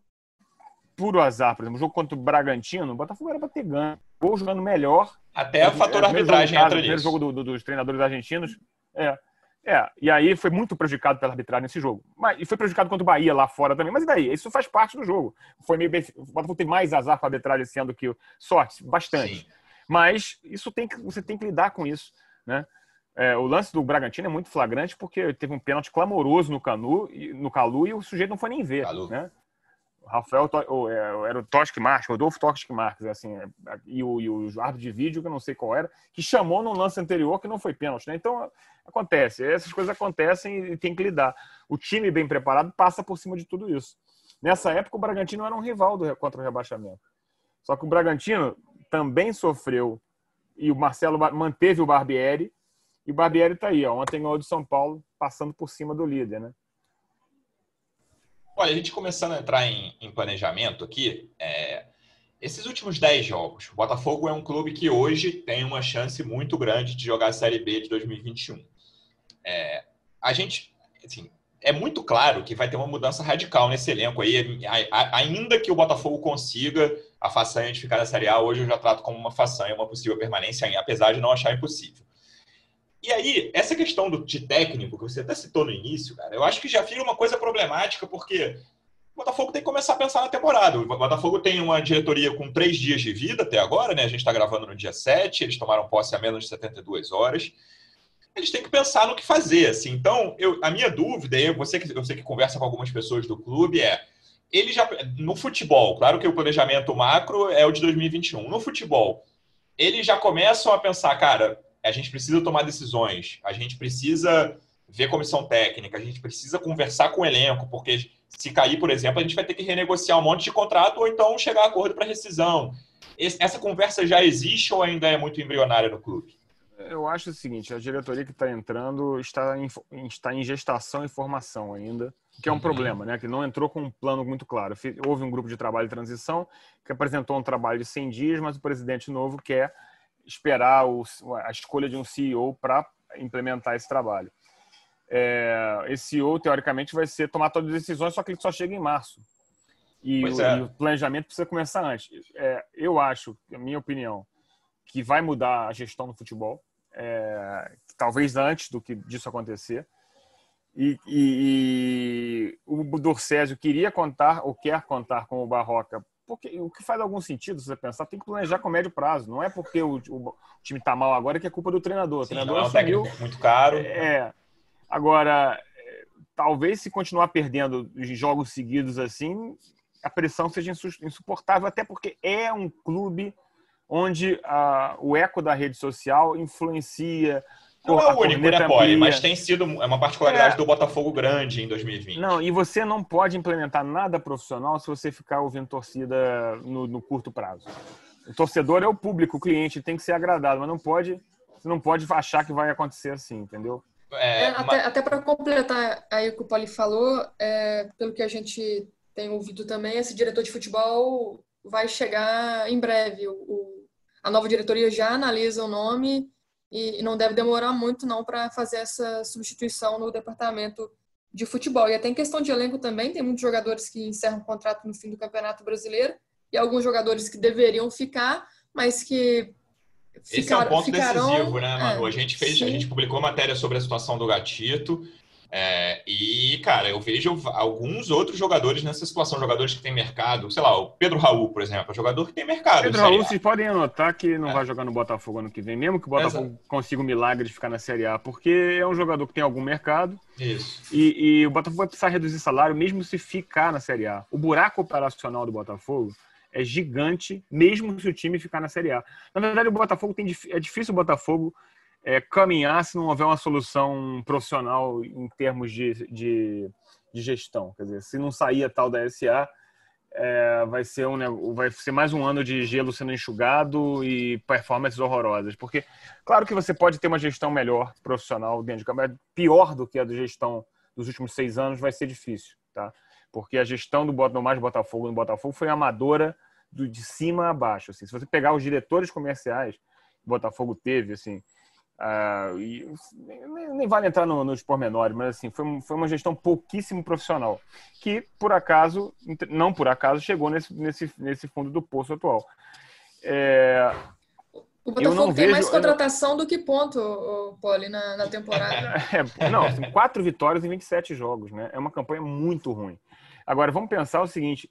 puro azar. Por exemplo, o jogo contra o Bragantino, o Botafogo era para ter ganho. Gol jogando melhor. Até o fator arbitragem entra O primeiro jogo do, do, dos treinadores argentinos. É. É, e aí foi muito prejudicado pela arbitragem nesse jogo. Mas, e foi prejudicado contra o Bahia lá fora também. Mas e daí? Isso faz parte do jogo. Foi meio bem, o Botafogo tem mais azar com a arbitragem sendo que sorte, bastante. Sim. Mas isso tem que, você tem que lidar com isso, né? É, o lance do Bragantino é muito flagrante porque teve um pênalti clamoroso no Canu, no Calu e o sujeito não foi nem ver, Calu. né? O Rafael é, era o Tosque Marques, Rodolfo Tosque Marques, assim, é, e o, e o árbitro de vídeo, que eu não sei qual era, que chamou no lance anterior que não foi pênalti, né? Então, acontece, essas coisas acontecem e tem que lidar. O time bem preparado passa por cima de tudo isso. Nessa época, o Bragantino era um rival do, contra o rebaixamento. Só que o Bragantino também sofreu e o Marcelo manteve o Barbieri e o Barbieri está aí, ó, ontem ganhou do São Paulo, passando por cima do líder, né? Olha, a gente começando a entrar em, em planejamento aqui, é, esses últimos 10 jogos, o Botafogo é um clube que hoje tem uma chance muito grande de jogar a Série B de 2021. É, a gente, assim, é muito claro que vai ter uma mudança radical nesse elenco aí, ainda que o Botafogo consiga a façanha de ficar na Série A, hoje eu já trato como uma façanha, uma possível permanência, apesar de não achar impossível. E aí, essa questão do, de técnico, que você até citou no início, cara, eu acho que já vira uma coisa problemática, porque o Botafogo tem que começar a pensar na temporada. O Botafogo tem uma diretoria com três dias de vida até agora, né? A gente está gravando no dia 7, eles tomaram posse a menos de 72 horas eles têm que pensar no que fazer. Assim. Então, eu, a minha dúvida, eu, você que, eu sei que conversa com algumas pessoas do clube, é ele já no futebol, claro que o planejamento macro é o de 2021. No futebol, eles já começam a pensar, cara, a gente precisa tomar decisões, a gente precisa ver comissão técnica, a gente precisa conversar com o elenco, porque se cair, por exemplo, a gente vai ter que renegociar um monte de contrato ou então chegar a acordo para rescisão. Essa conversa já existe ou ainda é muito embrionária no clube? Eu acho o seguinte, a diretoria que está entrando está em, está em gestação e formação ainda, que é um uhum. problema, né? Que não entrou com um plano muito claro. Houve um grupo de trabalho de transição que apresentou um trabalho de 100 dias, mas o presidente novo quer esperar o, a escolha de um CEO para implementar esse trabalho. É, esse CEO, teoricamente, vai ser tomar todas as decisões, só que ele só chega em março. E, o, é. e o planejamento precisa começar antes. É, eu acho, a minha opinião, que vai mudar a gestão do futebol é, talvez antes do que disso acontecer. E, e, e o Dorcésio queria contar ou quer contar com o Barroca, porque o que faz algum sentido se você pensar, tem que planejar com médio prazo. Não é porque o, o time está mal agora que é culpa do treinador. O Sim, treinador não é um técnico muito caro. É. Agora, talvez se continuar perdendo jogos seguidos assim, a pressão seja insuportável, até porque é um clube onde uh, o eco da rede social influencia. Não é o único, né, Poli? Mas tem sido é uma particularidade é. do Botafogo grande em 2020. Não, e você não pode implementar nada profissional se você ficar ouvindo torcida no, no curto prazo. O torcedor é o público, o cliente tem que ser agradado, mas não pode, você não pode achar que vai acontecer assim, entendeu? É, é, até, até para completar aí o que o Poli falou, é, pelo que a gente tem ouvido também, esse diretor de futebol vai chegar em breve. O, o a nova diretoria já analisa o nome e, e não deve demorar muito não para fazer essa substituição no departamento de futebol. E até em questão de elenco também, tem muitos jogadores que encerram o contrato no fim do Campeonato Brasileiro e alguns jogadores que deveriam ficar, mas que esse é um ponto ficarão... decisivo, né, Manu? É, a gente fez, sim. a gente publicou matéria sobre a situação do Gatito. É, e, cara, eu vejo alguns outros jogadores nessa situação, jogadores que têm mercado, sei lá, o Pedro Raul, por exemplo, é jogador que tem mercado. Pedro Raul, vocês podem anotar que não é. vai jogar no Botafogo ano que vem, mesmo que o Botafogo Exato. consiga o milagre de ficar na Série A, porque é um jogador que tem algum mercado. Isso. E, e o Botafogo vai precisar reduzir salário, mesmo se ficar na Série A. O buraco operacional do Botafogo é gigante, mesmo se o time ficar na Série A. Na verdade, o Botafogo tem é difícil o Botafogo é, caminhar se não houver uma solução profissional em termos de, de, de gestão. Quer dizer, se não sair a tal da SA, é, vai, ser um, vai ser mais um ano de gelo sendo enxugado e performances horrorosas. Porque, claro que você pode ter uma gestão melhor profissional dentro de campo, pior do que a da gestão dos últimos seis anos vai ser difícil, tá? porque a gestão do, do mais Botafogo no Botafogo foi amadora do, de cima a baixo. Assim. Se você pegar os diretores comerciais que o Botafogo teve, assim, uh, e, nem, nem, vale entrar no, nos pormenores, mas assim, foi, foi uma gestão pouquíssimo profissional, que por acaso, não por acaso, chegou nesse, nesse, nesse fundo do poço atual. É, o Botafogo tem vejo, mais contratação não... do que ponto, Poli, na, na temporada. É, não, assim, quatro vitórias em 27 jogos, né? É uma campanha muito ruim. Agora, vamos pensar o seguinte: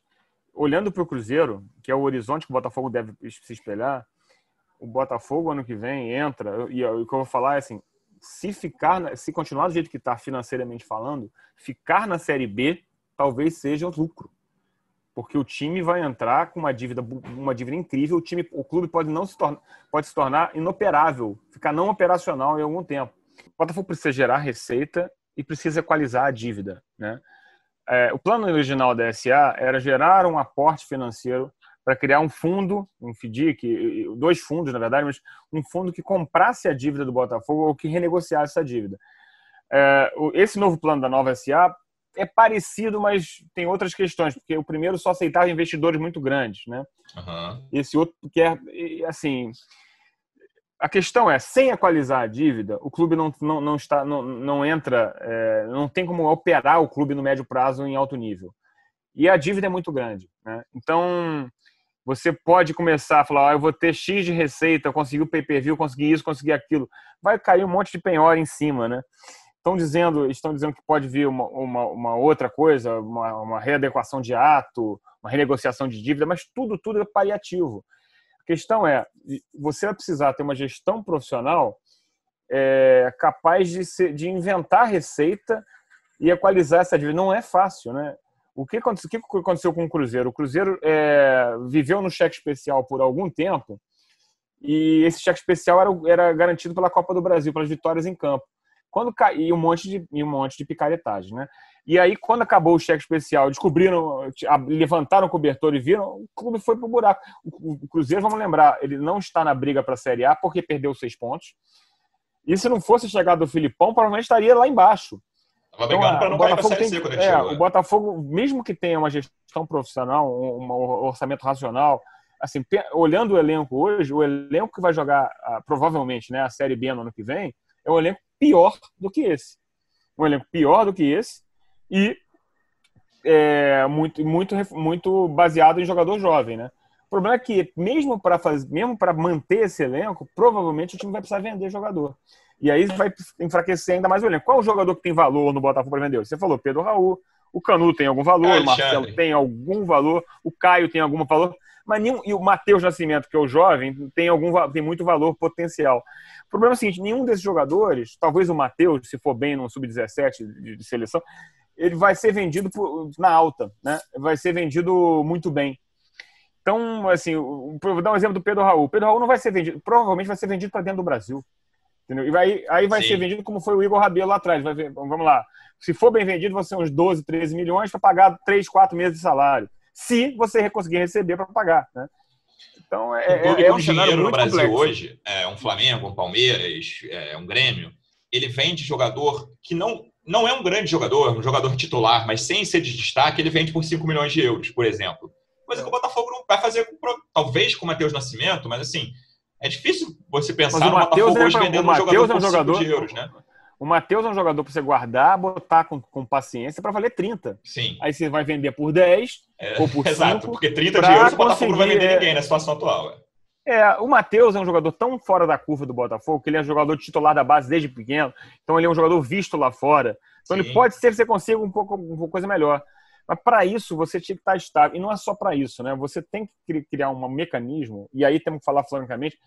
olhando para o Cruzeiro, que é o horizonte que o Botafogo deve se espelhar, o Botafogo ano que vem entra, e o que eu vou falar é assim: se ficar, se continuar do jeito que está financeiramente falando, ficar na Série B talvez seja o lucro. Porque o time vai entrar com uma dívida, uma dívida incrível, o time, o clube pode não se tornar, pode se tornar inoperável, ficar não operacional em algum tempo. O Botafogo precisa gerar receita e precisa equalizar a dívida, né? é, o plano original da SA era gerar um aporte financeiro para criar um fundo, um FDIC, dois fundos, na verdade, mas um fundo que comprasse a dívida do Botafogo ou que renegociasse essa dívida. É, esse novo plano da nova SA é parecido, mas tem outras questões, porque o primeiro só aceitava investidores muito grandes, né? Uhum. Esse outro quer, assim, a questão é, sem equalizar a dívida, o clube não, não, não está, não, não entra, é, não tem como operar o clube no médio prazo em alto nível. E a dívida é muito grande. Né? Então, você pode começar a falar, ah, eu vou ter X de receita, consegui o pay-per-view, consegui isso, consegui aquilo. Vai cair um monte de penhora em cima, né? Estão dizendo, estão dizendo que pode vir uma, uma, uma outra coisa, uma, uma readequação de ato, uma renegociação de dívida, mas tudo, tudo é paliativo. A questão é, você vai precisar ter uma gestão profissional é, capaz de, ser, de inventar receita e equalizar essa dívida. Não é fácil, né? O que aconteceu, o que aconteceu com o Cruzeiro? O Cruzeiro é, viveu no cheque especial por algum tempo e esse cheque especial era, era garantido pela Copa do Brasil, pelas vitórias em campo. Quando caiu um monte de e um monte de picaretagem, né? E aí, quando acabou o cheque especial, descobriram, levantaram o cobertor e viram, o clube foi pro buraco. O Cruzeiro, vamos lembrar, ele não está na briga para a Série A porque perdeu seis pontos. E se não fosse chegado do Filipão, provavelmente estaria lá embaixo. Estava brigando então, para não cair para a Série C quando ele é, chegou. O Botafogo, mesmo que tenha uma gestão profissional, um, orçamento racional, assim, olhando o elenco hoje, o elenco que vai jogar ah, provavelmente né, a Série B no ano que vem é um elenco pior do que esse. Um elenco pior do que esse e é, muito, muito, muito baseado em jogador jovem, né? O problema é que, mesmo para mesmo para manter esse elenco, provavelmente o time vai precisar vender jogador. E aí vai enfraquecer ainda mais o elenco. Qual o jogador que tem valor no Botafogo para vender? Você falou Pedro Raul, o Canu tem algum valor, o Marcelo tem algum valor, o Caio tem algum valor, mas nenhum, e o Matheus Nascimento, que é o jovem, tem algum tem muito valor potencial. O problema é o seguinte, nenhum desses jogadores, talvez o Matheus, se for bem no sub-17 de, de seleção, ele vai ser vendido por, na alta, né? Vai ser vendido muito bem. Então, assim, vou dar um exemplo do Pedro Raul. O Pedro Raul não vai ser vendido, provavelmente vai ser vendido para dentro do Brasil. Entendeu? E vai, aí vai Sim. ser vendido como foi o Igor Rabelo lá atrás. Vai vamos lá. Se for bem vendido, vai ser uns 12, 13 milhões para pagar 3, 4 meses de salário. Se você conseguir receber para pagar, né? Então, é, é, é um dinheiro no Brasil complexo. hoje, é um Flamengo, um Palmeiras, é um Grêmio, ele vem de jogador que não, não é um grande jogador, um jogador titular, mas sem ser de destaque, ele vende por 5 milhões de euros, por exemplo. Coisa que o Botafogo não vai fazer, com, talvez com o Matheus Nascimento, mas assim, é difícil você pensar no Botafogo é, hoje vendendo um jogador é um por jogador, 5 de euros, né? O Matheus é um jogador para você guardar, botar com, com paciência para valer 30. Sim. Aí você vai vender por 10 é, ou por 5. Exato, porque 30 de euros o Botafogo não vai vender ninguém na situação atual. É. é, o Matheus é um jogador tão fora da curva do Botafogo que ele é um jogador titular da base desde pequeno. Então ele é um jogador visto lá fora. Então Sim. ele pode ser que você consiga um pouco uma coisa melhor. Mas para isso você tinha que estar estável. E não é só para isso, né? Você tem que criar um mecanismo, e aí temos que falar francamente,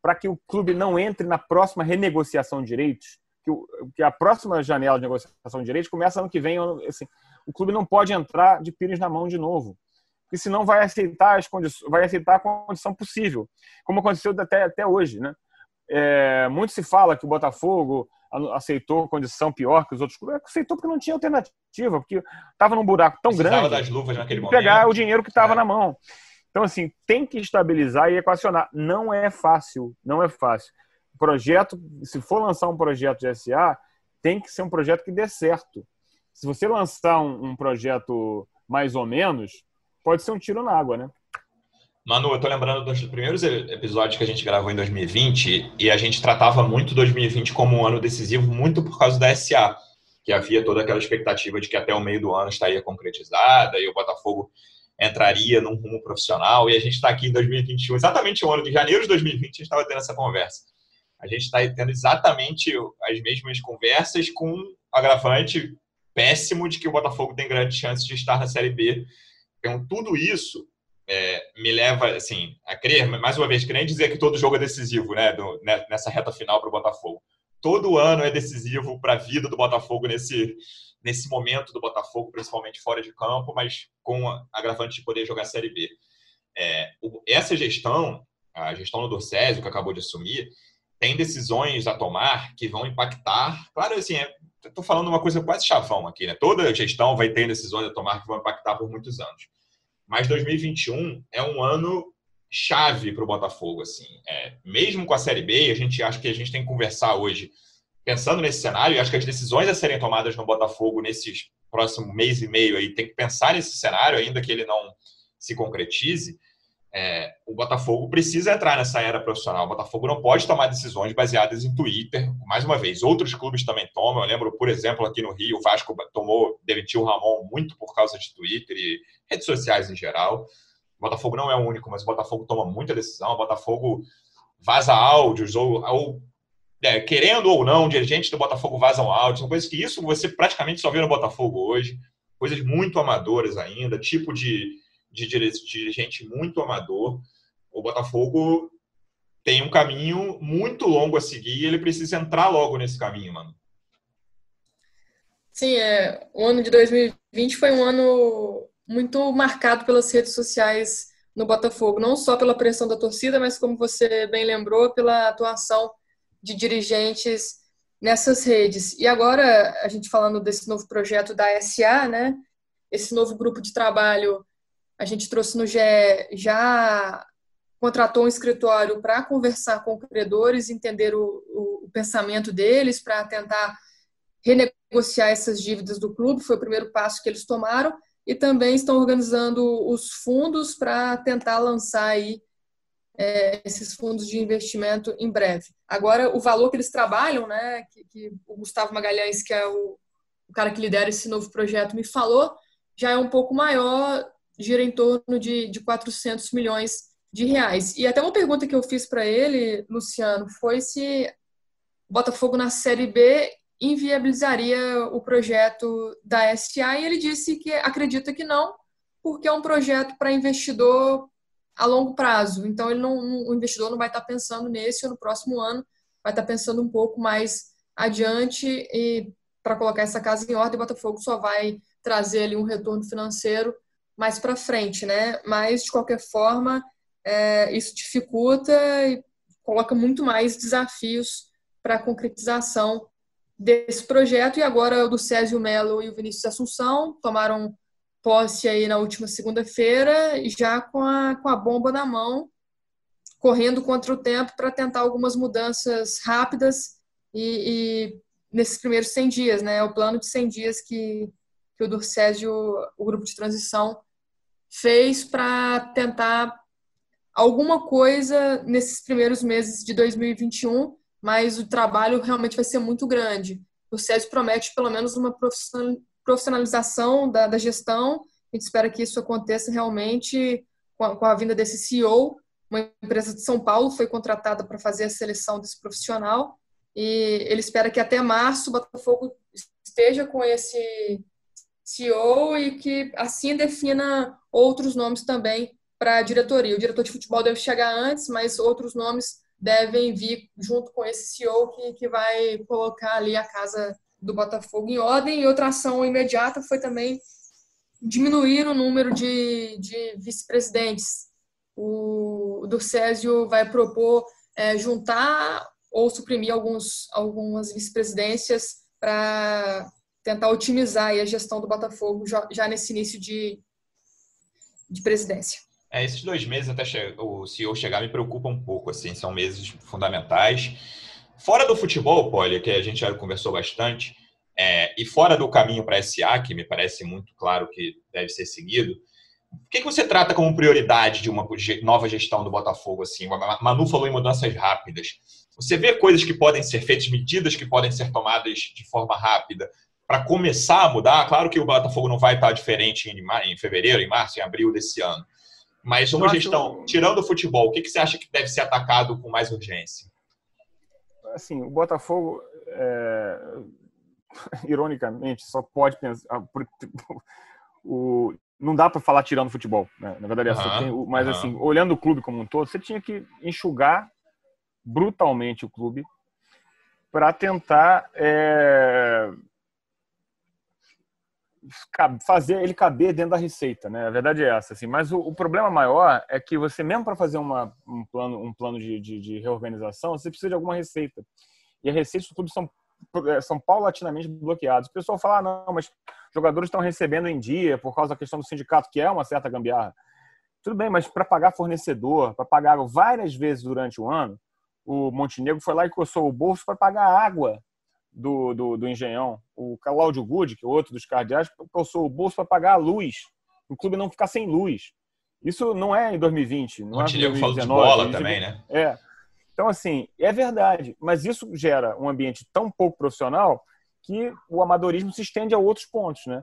para que o clube não entre na próxima renegociação de direitos que, o, que a próxima janela de negociação de direitos começa ano que vem. Assim, o clube não pode entrar de pires na mão de novo, porque senão vai aceitar as condições, vai aceitar a condição possível, como aconteceu até, até hoje, né? É, muito se fala que o Botafogo aceitou condição pior que os outros clubes. Aceitou porque não tinha alternativa, porque estava num buraco tão Precisava grande. das luvas naquele momento. Pegar o dinheiro que estava é. na mão. Então, assim, tem que estabilizar e equacionar. Não é fácil, não é fácil projeto, se for lançar um projeto de SA, tem que ser um projeto que dê certo. Se você lançar um, um projeto mais ou menos, pode ser um tiro na água, né? Manu, eu tô lembrando dos primeiros episódios que a gente gravou em 2020 e a gente tratava muito 2020 como um ano decisivo, muito por causa da SA, que havia toda aquela expectativa de que até o meio do ano estaria concretizada e o Botafogo entraria num rumo profissional. E a gente está aqui em 2021, exatamente o ano de janeiro de 2020, a gente estava tendo essa conversa a gente está tendo exatamente as mesmas conversas com agravante péssimo de que o Botafogo tem grande chance de estar na Série B. Então, tudo isso é, me leva assim, a crer, mais uma vez, querendo dizer que todo jogo é decisivo né, do, né, nessa reta final para o Botafogo. Todo ano é decisivo para a vida do Botafogo nesse, nesse momento do Botafogo, principalmente fora de campo, mas com a agravante de poder jogar a Série B. É, essa gestão, a gestão do Dorcésio, que acabou de assumir, tem decisões a tomar que vão impactar. Claro, assim, é, estou falando uma coisa quase chavão aqui, né? Toda gestão vai ter decisões a tomar que vão impactar por muitos anos. Mas 2021 é um ano chave para o Botafogo, assim. É, mesmo com a Série B, a gente acha que a gente tem que conversar hoje, pensando nesse cenário, e acho que as decisões a serem tomadas no Botafogo nesses próximos mês e meio aí, tem que pensar nesse cenário, ainda que ele não se concretize, é, o Botafogo precisa entrar nessa era profissional. O Botafogo não pode tomar decisões baseadas em Twitter. Mais uma vez, outros clubes também tomam. Eu lembro, por exemplo, aqui no Rio, o Vasco tomou, demitiu o Ramon muito por causa de Twitter e redes sociais em geral. O Botafogo não é o único, mas o Botafogo toma muita decisão. O Botafogo vaza áudios ou, ou é, querendo ou não, dirigentes do Botafogo vazam áudios. São coisas que isso você praticamente só vê no Botafogo hoje. Coisas muito amadoras ainda, tipo de de dirigente muito amador. O Botafogo tem um caminho muito longo a seguir e ele precisa entrar logo nesse caminho, mano. Sim, é, o ano de 2020 foi um ano muito marcado pelas redes sociais no Botafogo, não só pela pressão da torcida, mas como você bem lembrou, pela atuação de dirigentes nessas redes. E agora, a gente falando desse novo projeto da SA, né? Esse novo grupo de trabalho a gente trouxe no GE, já contratou um escritório para conversar com credores, entender o, o, o pensamento deles, para tentar renegociar essas dívidas do clube, foi o primeiro passo que eles tomaram, e também estão organizando os fundos para tentar lançar aí é, esses fundos de investimento em breve. Agora, o valor que eles trabalham, né, que, que o Gustavo Magalhães, que é o, o cara que lidera esse novo projeto, me falou, já é um pouco maior gira em torno de, de 400 milhões de reais. E até uma pergunta que eu fiz para ele, Luciano, foi se Botafogo na Série B inviabilizaria o projeto da SA e ele disse que acredita que não, porque é um projeto para investidor a longo prazo. Então ele não, o investidor não vai estar pensando nesse ou no próximo ano, vai estar pensando um pouco mais adiante e para colocar essa casa em ordem, Botafogo só vai trazer ali um retorno financeiro mais para frente, né? Mas, de qualquer forma, é, isso dificulta e coloca muito mais desafios para a concretização desse projeto. E agora o do Césio Melo e o Vinícius Assunção tomaram posse aí na última segunda-feira, já com a, com a bomba na mão, correndo contra o tempo para tentar algumas mudanças rápidas e, e nesses primeiros 100 dias, né? O plano de 100 dias que, que o Durcésio, o grupo de transição, fez para tentar alguma coisa nesses primeiros meses de 2021, mas o trabalho realmente vai ser muito grande. O Césio promete pelo menos uma profissionalização da, da gestão. A gente espera que isso aconteça realmente com a, com a vinda desse CEO. Uma empresa de São Paulo foi contratada para fazer a seleção desse profissional e ele espera que até março o Botafogo esteja com esse CEO e que assim defina outros nomes também para a diretoria. O diretor de futebol deve chegar antes, mas outros nomes devem vir junto com esse CEO que, que vai colocar ali a casa do Botafogo em ordem. E outra ação imediata foi também diminuir o número de, de vice-presidentes. O Césio vai propor é, juntar ou suprimir alguns, algumas vice-presidências para tentar otimizar a gestão do Botafogo já, nesse início de, de presidência. É, esses dois meses até o CEO chegar me preocupa um pouco, assim, são meses fundamentais. Fora do futebol, Poli, que a gente já conversou bastante, é, e fora do caminho para SA, que me parece muito claro que deve ser seguido, o que, que você trata como prioridade de uma nova gestão do Botafogo? Assim? A Manu falou em mudanças rápidas. Você vê coisas que podem ser feitas, medidas que podem ser tomadas de forma rápida para começar a mudar? Claro que o Botafogo não vai estar diferente em, em fevereiro, em março, em abril desse ano. Mas uma gestão, acho... tirando o futebol, o que, que você acha que deve ser atacado com mais urgência? Assim, o Botafogo, é... ironicamente, só pode pensar. Ah, o... Não dá para falar tirando o futebol, né? na verdade é assim. Tem... Mas, assim, olhando o clube como um todo, você tinha que enxugar brutalmente o clube para tentar é fazer ele caber dentro da receita, né? A verdade é essa, assim. Mas o, o problema maior é que você mesmo para fazer uma, um plano, um plano de, de, de, reorganização, você precisa de alguma receita. E as receitas do clube são é, são paulatinamente bloqueados. O pessoal fala, ah, não, mas jogadores estão recebendo em dia por causa da questão do sindicato, que é uma certa gambiarra. Tudo bem, mas para pagar fornecedor, para pagar várias vezes durante o ano, o Montenegro foi lá e coçou o bolso para pagar a água do, do, do Engenhão. O Cláudio Good, que é outro dos cardeais, passou o bolso para pagar a luz. O clube não ficar sem luz. Isso não é em 2020. Não o é 2019, falou de bola também, né? É. Então, assim, é verdade. Mas isso gera um ambiente tão pouco profissional que o amadorismo se estende a outros pontos, né?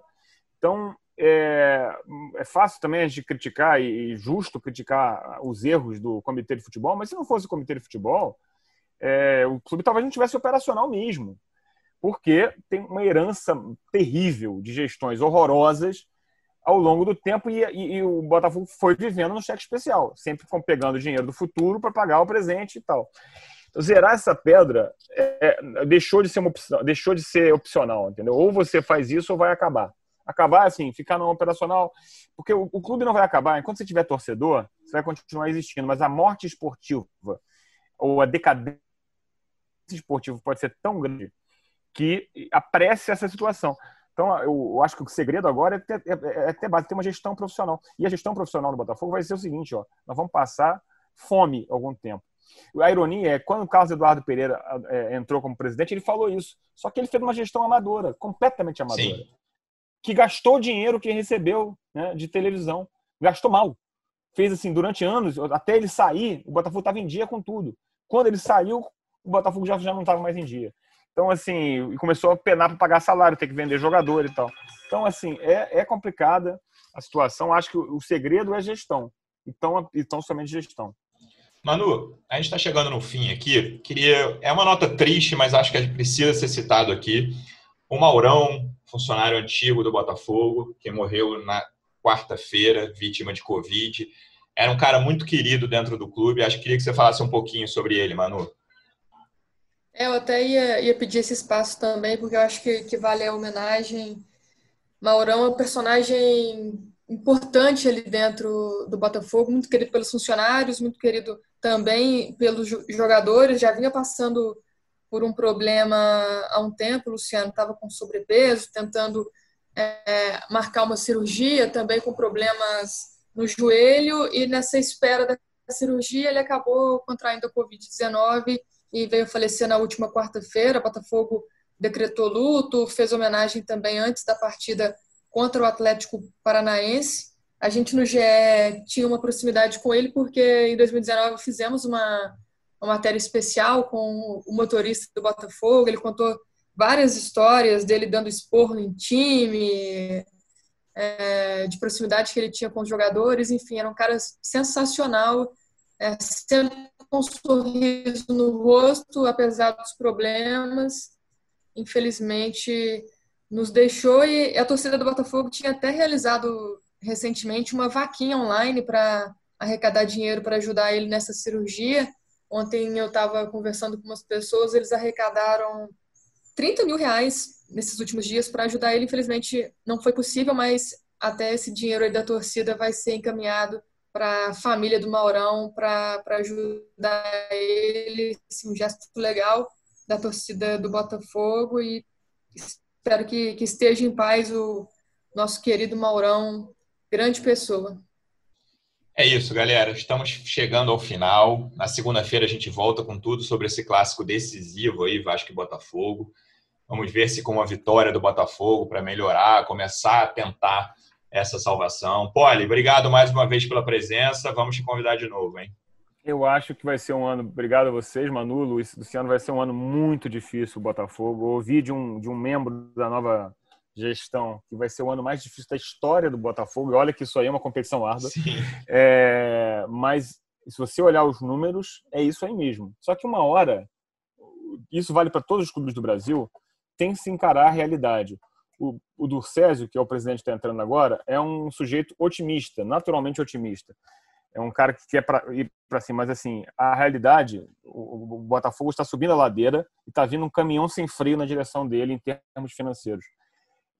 Então, é, é fácil também a gente criticar e justo criticar os erros do comitê de futebol, mas se não fosse o comitê de futebol, é, o clube talvez não tivesse operacional mesmo porque tem uma herança terrível de gestões horrorosas ao longo do tempo e, e, e o Botafogo foi vivendo no cheque especial, sempre pegando dinheiro do futuro para pagar o presente e tal. Então, zerar essa pedra é, é, deixou de ser uma opção, deixou de ser opcional, entendeu? Ou você faz isso ou vai acabar. Acabar assim, ficar no operacional, porque o, o clube não vai acabar. Enquanto você tiver torcedor, você vai continuar existindo, mas a morte esportiva ou a decadência esportiva pode ser tão grande que apresse essa situação. Então, eu, acho que o segredo agora é ter, é, é, é ter base, ter uma gestão profissional. E a gestão profissional do Botafogo vai ser o seguinte: ó, nós vamos passar fome algum tempo. A ironia é quando o Carlos Eduardo Pereira é, entrou como presidente, ele falou isso. Só que ele fez uma gestão amadora, completamente amadora. Sim. Que gastou dinheiro que recebeu né, de televisão. Gastou mal. Fez assim, durante anos, até ele sair, o Botafogo estava em dia com tudo. Quando ele saiu, o Botafogo já, já não estava mais em dia. Então, assim, começou a penar para pagar salário, ter que vender jogador e tal. Então, assim, é, é complicada a situação. Acho que o, o segredo é gestão. Então, então, somente gestão. Manu, a gente está chegando no fim aqui. Queria. É uma nota triste, mas acho que precisa ser citado aqui. O Maurão, funcionário antigo do Botafogo, que morreu na quarta-feira, vítima de Covid. Era um cara muito querido dentro do clube. Acho que queria que você falasse um pouquinho sobre ele, Manu. É, eu até ia, ia pedir esse espaço também, porque eu acho que, que vale a homenagem. Maurão é um personagem importante ali dentro do Botafogo, muito querido pelos funcionários, muito querido também pelos jogadores. Já vinha passando por um problema há um tempo, o Luciano estava com sobrepeso, tentando é, marcar uma cirurgia, também com problemas no joelho, e nessa espera da cirurgia ele acabou contraindo a Covid-19 e veio falecer na última quarta-feira. Botafogo decretou luto, fez homenagem também antes da partida contra o Atlético Paranaense. A gente no GE tinha uma proximidade com ele porque em 2019 fizemos uma, uma matéria especial com o motorista do Botafogo. Ele contou várias histórias dele dando esporro em time, é, de proximidade que ele tinha com os jogadores. Enfim, era um cara sensacional, é, sempre um sorriso no rosto, apesar dos problemas. Infelizmente, nos deixou e a torcida do Botafogo tinha até realizado recentemente uma vaquinha online para arrecadar dinheiro para ajudar ele nessa cirurgia. Ontem eu estava conversando com umas pessoas, eles arrecadaram 30 mil reais nesses últimos dias para ajudar ele. Infelizmente não foi possível, mas até esse dinheiro aí da torcida vai ser encaminhado para a família do Maurão para ajudar ele. Assim, um gesto legal da torcida do Botafogo e Espero que, que esteja em paz o nosso querido Maurão, grande pessoa. É isso, galera. Estamos chegando ao final. Na segunda-feira a gente volta com tudo sobre esse clássico decisivo aí, Vasco e Botafogo. Vamos ver se com a vitória do Botafogo para melhorar, começar a tentar essa salvação. Poli, obrigado mais uma vez pela presença. Vamos te convidar de novo, hein? Eu acho que vai ser um ano. Obrigado a vocês, Manu, Luiz, Luciano. Vai ser um ano muito difícil o Botafogo. Eu ouvi de um, de um membro da nova gestão que vai ser o ano mais difícil da história do Botafogo. E olha que isso aí é uma competição árdua. É, mas se você olhar os números, é isso aí mesmo. Só que uma hora, isso vale para todos os clubes do Brasil, tem que se encarar a realidade. O, o Durcésio, que é o presidente que está entrando agora, é um sujeito otimista, naturalmente otimista é um cara que quer pra, ir para cima, mas assim, a realidade, o, o Botafogo está subindo a ladeira e está vindo um caminhão sem freio na direção dele em termos financeiros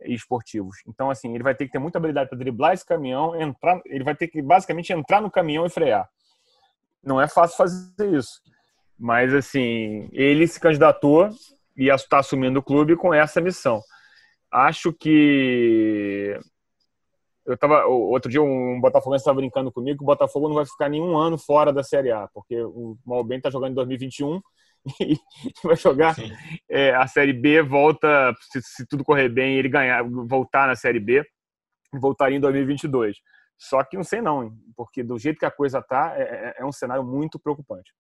e esportivos. Então, assim, ele vai ter que ter muita habilidade para driblar esse caminhão, entrar, ele vai ter que basicamente entrar no caminhão e frear. Não é fácil fazer isso. Mas, assim, ele se candidatou e está assumindo o clube com essa missão. Acho que eu tava outro dia um Botafoguense estava brincando comigo que o Botafogo não vai ficar nenhum ano fora da Série A, porque o Malben está jogando em 2021 e vai jogar é, a Série B volta se, se, tudo correr bem ele ganhar voltar na Série B voltaria em 2022 só que não sei não porque do jeito que a coisa tá é, é, é um cenário muito preocupante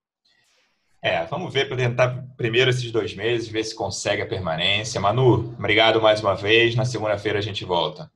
é, vamos ver para tentar primeiro esses dois meses, ver se consegue a permanência. Manu, obrigado mais uma vez. Na segunda-feira a gente volta.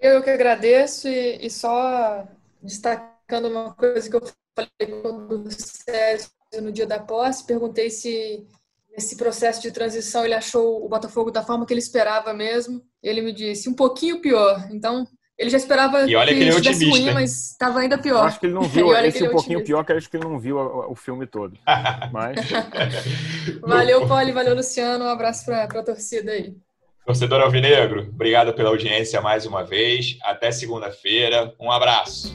Eu que agradeço e, e só destacando uma coisa que eu falei com o César no dia da posse, perguntei se nesse processo de transição ele achou o Botafogo da forma que ele esperava mesmo. Ele me disse um pouquinho pior. Então ele já esperava e olha que, que ele é otimista, ruim, mas estava ainda pior. Eu acho que ele não viu esse um pouquinho otimista. pior, que acho que ele não viu o, filme todo. Mas... valeu, Poli, valeu, Luciano. Um abraço para a torcida aí. Torcedor Alvinegro, obrigado pela audiência mais uma vez. Até segunda-feira. Um abraço.